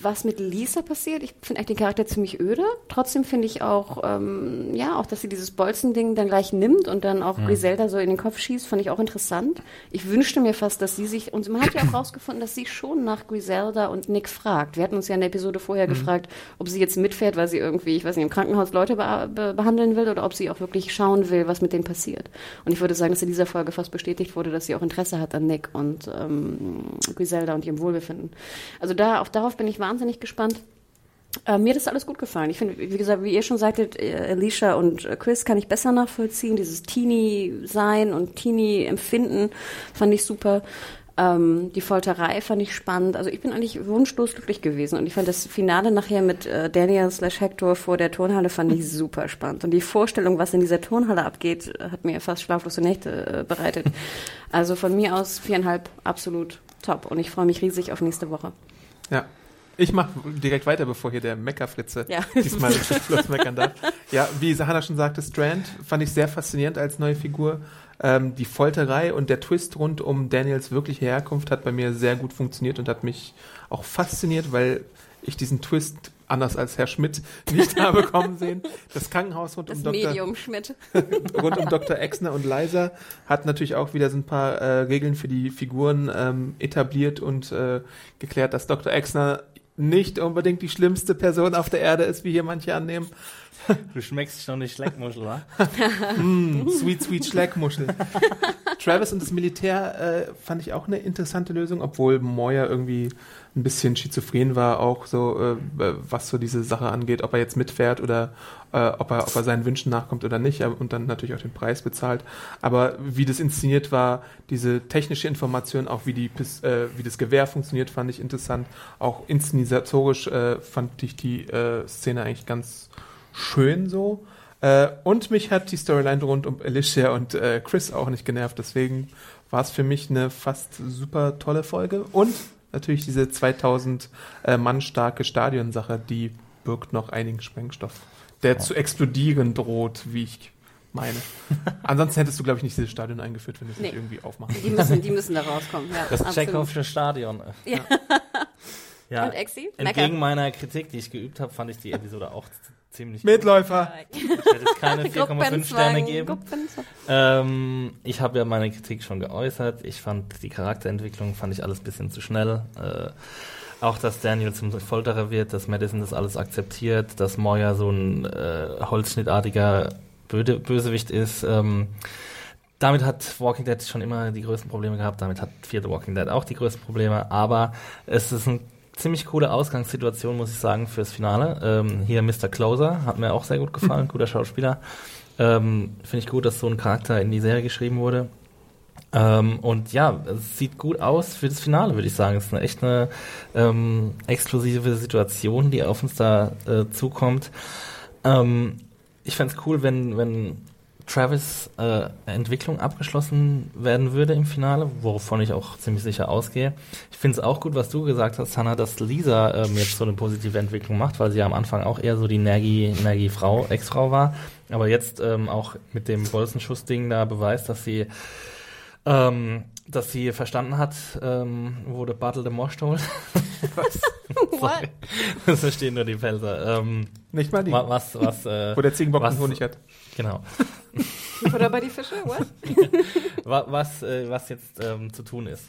was mit Lisa passiert. Ich finde eigentlich den Charakter ziemlich öde. Trotzdem finde ich auch, ähm, ja, auch, dass sie dieses Bolzen-Ding dann gleich nimmt und dann auch Griselda so in den Kopf schießt, fand ich auch interessant. Ich wünschte mir fast, dass sie sich, und man hat ja auch rausgefunden, dass sie schon nach Griselda und Nick fragt. Wir hatten uns ja in der Episode vorher gefragt, ob sie jetzt mitfährt, weil sie irgendwie, ich weiß nicht, im Krankenhaus Leute be be behandeln will oder ob sie auch wirklich schauen will, was mit denen passiert. Und ich würde sagen, dass in dieser Folge fast bestätigt wurde, dass sie auch Interesse hat an Nick und ähm, Griselda und ihrem Wohlbefinden. Also da, auch darauf bin ich wahnsinnig gespannt. Äh, mir hat das alles gut gefallen. Ich finde, wie gesagt, wie ihr schon sagtet, äh, Alicia und Chris kann ich besser nachvollziehen. Dieses Teenie-Sein und Teenie-Empfinden fand ich super. Ähm, die Folterei fand ich spannend. Also ich bin eigentlich wunschlos glücklich gewesen. Und ich fand das Finale nachher mit äh, Daniel slash Hector vor der Turnhalle fand ich super spannend. Und die Vorstellung, was in dieser Turnhalle abgeht, äh, hat mir fast schlaflose Nächte äh, bereitet. Also von mir aus viereinhalb absolut top. Und ich freue mich riesig auf nächste Woche. Ja. Ich mache direkt weiter, bevor hier der Meckerfritze Ja. diesmal Schluss meckern darf. Ja, wie Hannah schon sagte, Strand fand ich sehr faszinierend als neue Figur. Ähm, die Folterei und der Twist rund um Daniels wirkliche Herkunft hat bei mir sehr gut funktioniert und hat mich auch fasziniert, weil ich diesen Twist anders als Herr Schmidt nicht habe kommen sehen. Das Krankenhaus rund Das um Dr. Medium Schmidt. rund um Dr. Exner und Liza hat natürlich auch wieder so ein paar äh, Regeln für die Figuren ähm, etabliert und äh, geklärt, dass Dr. Exner nicht unbedingt die schlimmste Person auf der Erde ist, wie hier manche annehmen. Du schmeckst schon die Schleckmuschel, wa? Mm, sweet, sweet Schleckmuschel. Travis und das Militär äh, fand ich auch eine interessante Lösung, obwohl Moyer irgendwie ein bisschen schizophren war, auch so, äh, was so diese Sache angeht, ob er jetzt mitfährt oder äh, ob, er, ob er seinen Wünschen nachkommt oder nicht und dann natürlich auch den Preis bezahlt. Aber wie das inszeniert war, diese technische Information, auch wie, die, Pis- äh, wie das Gewehr funktioniert, fand ich interessant. Auch inszenatorisch äh, fand ich die äh, Szene eigentlich ganz schön so. Äh, und mich hat die Storyline rund um Alicia und äh, Chris auch nicht genervt. Deswegen war es für mich eine fast super tolle Folge. Und natürlich diese 2000 äh, Mann starke Stadionsache, die birgt noch einigen Sprengstoff, der zu explodieren droht, wie ich meine. Ansonsten hättest du, glaube ich, nicht dieses Stadion eingeführt, wenn du es nicht Nee. irgendwie aufmachen Die müssen, die müssen da rauskommen. Ja, Das. Tschechowische Stadion. Ja. Ja, Und Exi? entgegen Mecker. meiner Kritik, die ich geübt habe, fand ich die Episode auch ziemlich Mitläufer! gut. Ich werde jetzt keine 4,5 Sterne geben. Ähm, ich habe ja meine Kritik schon geäußert. Ich fand die Charakterentwicklung, fand ich alles ein bisschen zu schnell. Äh, auch, dass Daniel zum Folterer wird, dass Madison das alles akzeptiert, dass Moya so ein äh, holzschnittartiger Böde, Bösewicht ist. Ähm, damit hat Walking Dead schon immer die größten Probleme gehabt. Damit hat Fear the Walking Dead auch die größten Probleme. Aber es ist eine ziemlich coole Ausgangssituation, muss ich sagen, fürs Finale. Ähm, hier Mr. Closer hat mir auch sehr gut gefallen, guter Schauspieler. Ähm, Finde ich gut, dass so ein Charakter in die Serie geschrieben wurde. Ähm, und ja, es sieht gut aus für das Finale, würde ich sagen. Es ist eine echt eine ähm, exklusive Situation, die auf uns da äh, zukommt. Ähm, ich fände es cool, wenn, wenn Travis äh, Entwicklung abgeschlossen werden würde im Finale, wovon ich auch ziemlich sicher ausgehe. Ich finde es auch gut, was du gesagt hast, Hannah, dass Lisa ähm, jetzt so eine positive Entwicklung macht, weil sie ja am Anfang auch eher so die nergy, nergy Frau, Ex-Frau war, aber jetzt ähm, auch mit dem Bolzenschuss-Ding da beweist, dass sie ähm, dass sie verstanden hat, ähm, wo der Battle the Mosh told. What? das verstehen nur die Pelzer. Ähm, Nicht mal die, wa- was, was, äh, wo der Ziegenbock was- den Honig hat. genau. Oder bei die Fische? What? Wa- was, äh, was jetzt ähm, zu tun ist.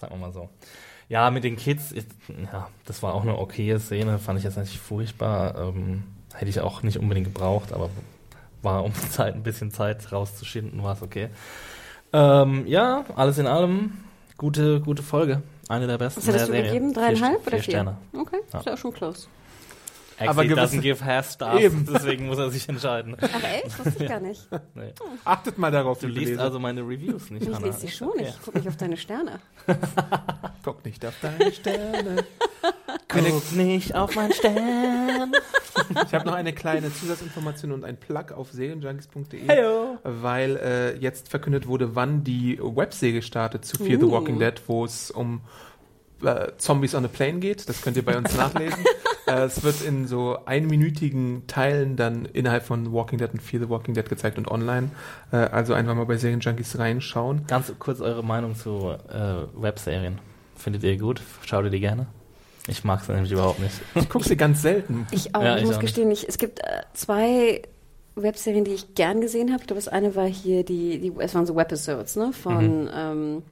Sagen wir mal so. Ja, mit den Kids, ich, ja, das war auch eine okaye Szene, fand ich jetzt nicht furchtbar. Ähm, hätte ich auch nicht unbedingt gebraucht, aber war um Zeit, ein bisschen Zeit rauszuschinden, war es okay. Ähm, ja, alles in allem, gute, gute Folge. Eine der besten Was hättest du Serie. gegeben? Vier Dreieinhalb St- oder vier vier? Sterne. Okay, Ja. ist ja auch schon close. Aber Actually gewisse- doesn't give half stars, Eben. deswegen muss er sich entscheiden. Ach echt? Wusste ich gar nicht. Nee. Achtet mal darauf, Du liest also meine Reviews nicht, Ich lese sie schon nicht. Ich gucke nicht auf deine Sterne. Guck nicht auf deine Sterne. Guck nicht auf meinen Stern. Ich habe noch eine kleine Zusatzinformation und ein Plug auf serienjunkies.de, Heyo. weil äh, jetzt verkündet wurde, wann die Webserie startet zu Fear the Uh. Walking Dead, wo es um äh, Zombies on a Plane geht. Das könnt ihr bei uns nachlesen. äh, es wird in so einminütigen Teilen dann innerhalb von Walking Dead und Fear the Walking Dead gezeigt und online. Äh, also einfach mal bei Serienjunkies reinschauen. Ganz kurz eure Meinung zu äh, Webserien. Findet ihr gut? Schaut ihr die gerne? Ich mag es nämlich überhaupt nicht. Ich gucke sie ganz selten. Ich auch. Ja, ich, ich muss auch gestehen, ich, es gibt äh, zwei Webserien, die ich gern gesehen habe. Ich glaube, das eine war hier die, die es waren so Webisodes, ne? Von ähm,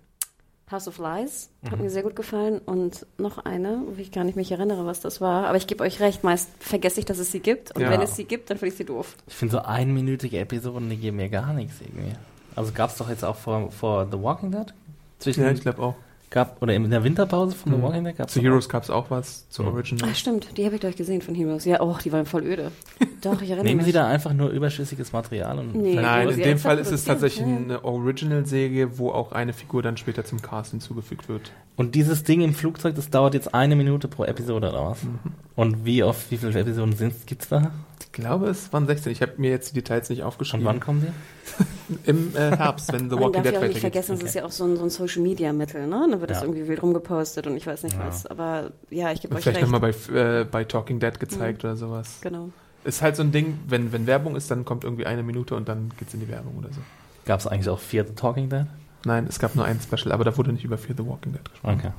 House of Lies. Hat mir sehr gut gefallen. Und noch eine, wo ich gar nicht mich erinnere, was das war. Aber ich gebe euch recht, meist vergesse ich, dass es sie gibt. Und Ja. wenn es sie gibt, dann finde ich sie doof. Ich finde so einminütige Episoden, die geben mir gar nichts irgendwie. Also gab es doch jetzt auch vor, vor The Walking Dead? Zwischen, Ja, ich glaube auch. Gab, oder in der Winterpause von The Mhm. Walking Dead gab es Zu Heroes gab es auch was, zu Mhm. Original. Ah, stimmt. Die habe ich doch gesehen von Heroes. Ja, oh, die waren voll öde. Doch, ich erinnere Nehmen mich. Sie da einfach nur überschüssiges Material und Nee. Nein, in dem Fall ist es tatsächlich ja. eine Original-Serie, wo auch eine Figur dann später zum Cast hinzugefügt wird. Und dieses Ding im Flugzeug, das dauert jetzt eine Minute pro Episode oder was? Mhm. Und wie oft, wie viele Episoden sind, gibt's da? Ich glaube, es waren 16. Ich habe mir jetzt die Details nicht Und aufgeschrieben. wann kommen die? Im äh, Herbst, wenn The Man Walking darf Dead ja auch nicht weitergeht. vergessen, es Okay. ist ja auch so ein, so ein Social-Media-Mittel, ne? Da wird das Ja. irgendwie wild rumgepostet und ich weiß nicht Ja. was. Aber ja, ich gebe euch vielleicht recht. nochmal bei, äh, bei Talking Dead gezeigt oder sowas. Genau. Ist halt so ein Ding, wenn, wenn Werbung ist, dann kommt irgendwie eine Minute und dann geht's in die Werbung oder so. Gab es eigentlich auch vier The Talking Dead? Nein, es gab nur ein Special, aber da wurde nicht über Fear the Walking Dead gesprochen. Okay.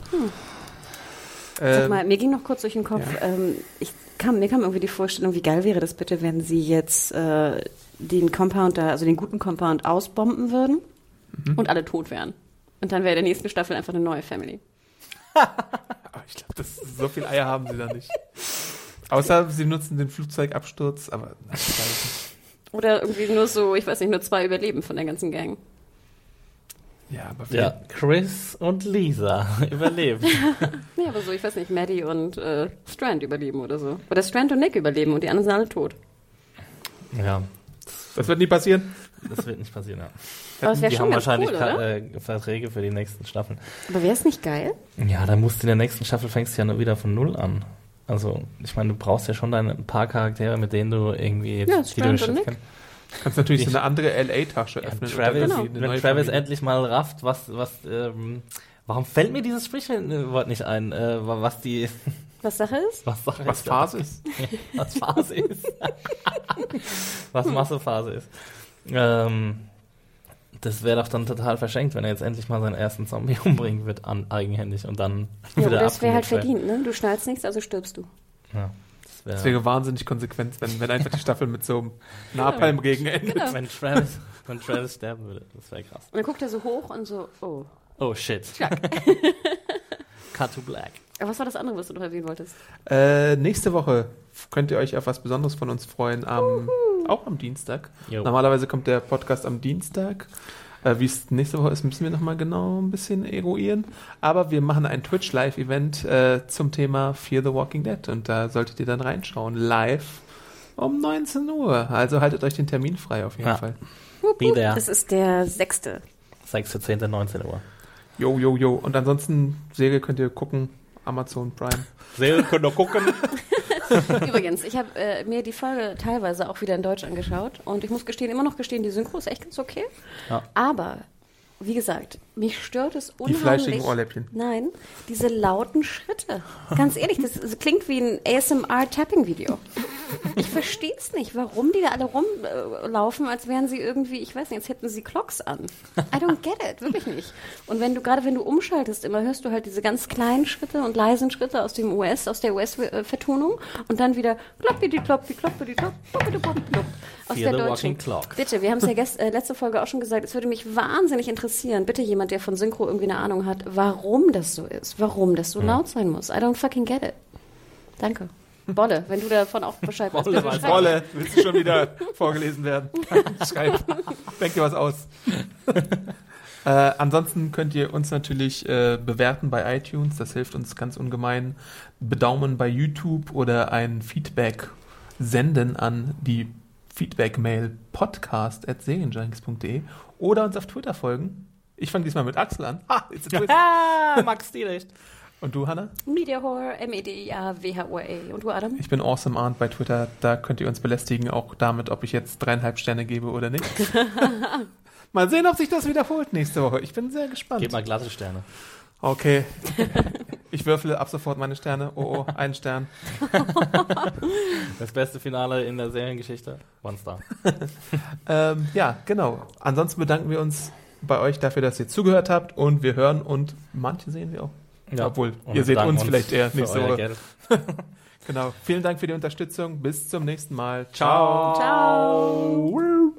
Sag Ähm, mal, mir ging noch kurz durch den Kopf, ja. ähm, ich kam, mir kam irgendwie die Vorstellung, wie geil wäre das bitte, wenn sie jetzt äh, den Compound da, also den guten Compound ausbomben würden Mhm. und alle tot wären. Und dann wäre der nächsten Staffel einfach eine neue Family. aber ich glaube, so viel Eier haben sie da nicht. Außer sie nutzen den Flugzeugabsturz, aber nein. Oder irgendwie nur so, ich weiß nicht, nur zwei überleben von der ganzen Gang. Ja, aber Ja, Chris und Lisa überleben. Nee, aber so, ich weiß nicht, Maddie und äh, Strand überleben oder so. Oder Strand und Nick überleben und die anderen sind alle tot. ja, das wird nie passieren. das wird nicht passieren, ja. Aber Die schon haben ganz wahrscheinlich cool, äh, Verträge für die nächsten Staffeln. Aber wäre es nicht geil? Ja, dann musst du in der nächsten Staffel fängst du ja nur wieder von Null an. Also, ich meine, du brauchst ja schon deine ein paar Charaktere, mit denen du irgendwie Ja, die du kannst. kannst natürlich Ich- so eine andere LA-Tasche Ja, öffnen. Travis, Genau. wenn Travis Familie. endlich mal rafft, was, was, ähm, warum fällt mir dieses Sprichwort nicht ein, äh, was die, Was Sache ist? was, sag Was ich? Phase ist. was Phase ist. was Massephase ist. Ähm, das wäre doch dann total verschenkt, wenn er jetzt endlich mal seinen ersten Zombie umbringen wird, an, eigenhändig und dann Ja, wieder es wäre halt verdient, ne? Du schnallst nichts, also stirbst du. Ja, das wär, Das wäre wahnsinnig konsequent, wenn, wenn einfach die Staffel mit so einem Napalmregen endet. Genau. wenn Travis, wenn Travis sterben würde, das wäre krass. Und dann guckt er so hoch und so, oh. Oh shit. Cut to black. Aber was war das andere, was du noch erwähnen wolltest? Äh, nächste Woche könnt ihr euch auf was Besonderes von uns freuen, am, auch am Dienstag. Jo. Normalerweise kommt der Podcast am Dienstag. Äh, Wie es nächste Woche ist, müssen wir nochmal genau ein bisschen eruieren. Aber wir machen ein Twitch-Live-Event äh, zum Thema Fear the Walking Dead und da solltet ihr dann reinschauen. Live um 19 Uhr. Also haltet euch den Termin frei auf jeden Ja. Fall. Be there. Das ist der sechste. 6.10., 19 Uhr. Jo, jo, jo. Und ansonsten, Serie könnt ihr gucken. Amazon Prime. Serie könnt ihr gucken. Übrigens, ich habe äh, mir die Folge teilweise auch wieder in Deutsch angeschaut und ich muss gestehen, immer noch gestehen, die Synchro ist echt ganz okay. Ja. Aber, wie gesagt, mich stört es Die unheimlich. fleischigen Ohrläppchen. Nein, diese lauten Schritte. Ganz ehrlich, das, das klingt wie ein ASMR-Tapping-Video. Ich verstehe es nicht, warum die da alle rumlaufen, als wären sie irgendwie, ich weiß nicht, als hätten sie Clocks an. I don't get it, wirklich nicht. Und wenn du, gerade wenn du umschaltest, immer hörst du halt diese ganz kleinen Schritte und leisen Schritte aus dem US, aus der US-Vertonung und dann wieder kloppi kloppi kloppi klopp, kloppi kloppi klopp. Aus Fear der deutschen. clock. Bitte, wir haben es ja gest, äh, letzte Folge auch schon gesagt, es würde mich wahnsinnig interessieren, bitte jemand, der von Synchro irgendwie eine Ahnung hat, warum das so ist, warum das so laut sein muss. I don't fucking get it. Danke. Bolle, wenn du davon auch Bescheid weißt. Bolle schreib. Rolle, willst du schon wieder vorgelesen werden? Schreib, denk dir was aus. äh, ansonsten könnt ihr uns natürlich äh, bewerten bei iTunes, das hilft uns ganz ungemein. Bedaumen bei YouTube oder ein Feedback senden an die Feedback-Mail podcast.serienjunkies.de oder uns auf Twitter folgen. Ich fange diesmal mit Axel an. Ah, it's a twist. Ah, Max Stilecht. Und du, Hanna? Media Horror, M-E-D-I-A-W-H-O-R-E. Und du, Adam? Ich bin Awesome Arndt bei Twitter. Da könnt ihr uns belästigen, auch damit, ob ich jetzt dreieinhalb Sterne gebe oder nicht. mal sehen, ob sich das wiederholt nächste Woche. Ich bin sehr gespannt. Gib mal glatte Sterne. Okay. Ich würfle ab sofort meine Sterne. Oh, oh, ein Stern. Das beste Finale in der Seriengeschichte. One Star. Ähm, ja, genau. Ansonsten bedanken wir uns bei euch dafür, dass ihr zugehört habt und wir hören und manche sehen wir auch. Obwohl, Und ihr seht bedanken uns vielleicht eher nächste Woche. Geld. Genau. Vielen Dank für die Unterstützung. Bis zum nächsten Mal. Ciao. Ciao.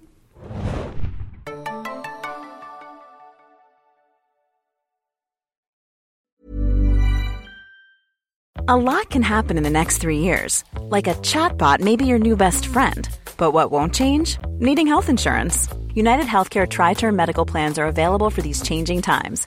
A lot can happen in the next three years. Like a chatbot may be your new best friend. But what won't change? Needing health insurance. United Healthcare Tri Term Medical Plans are available for these changing times.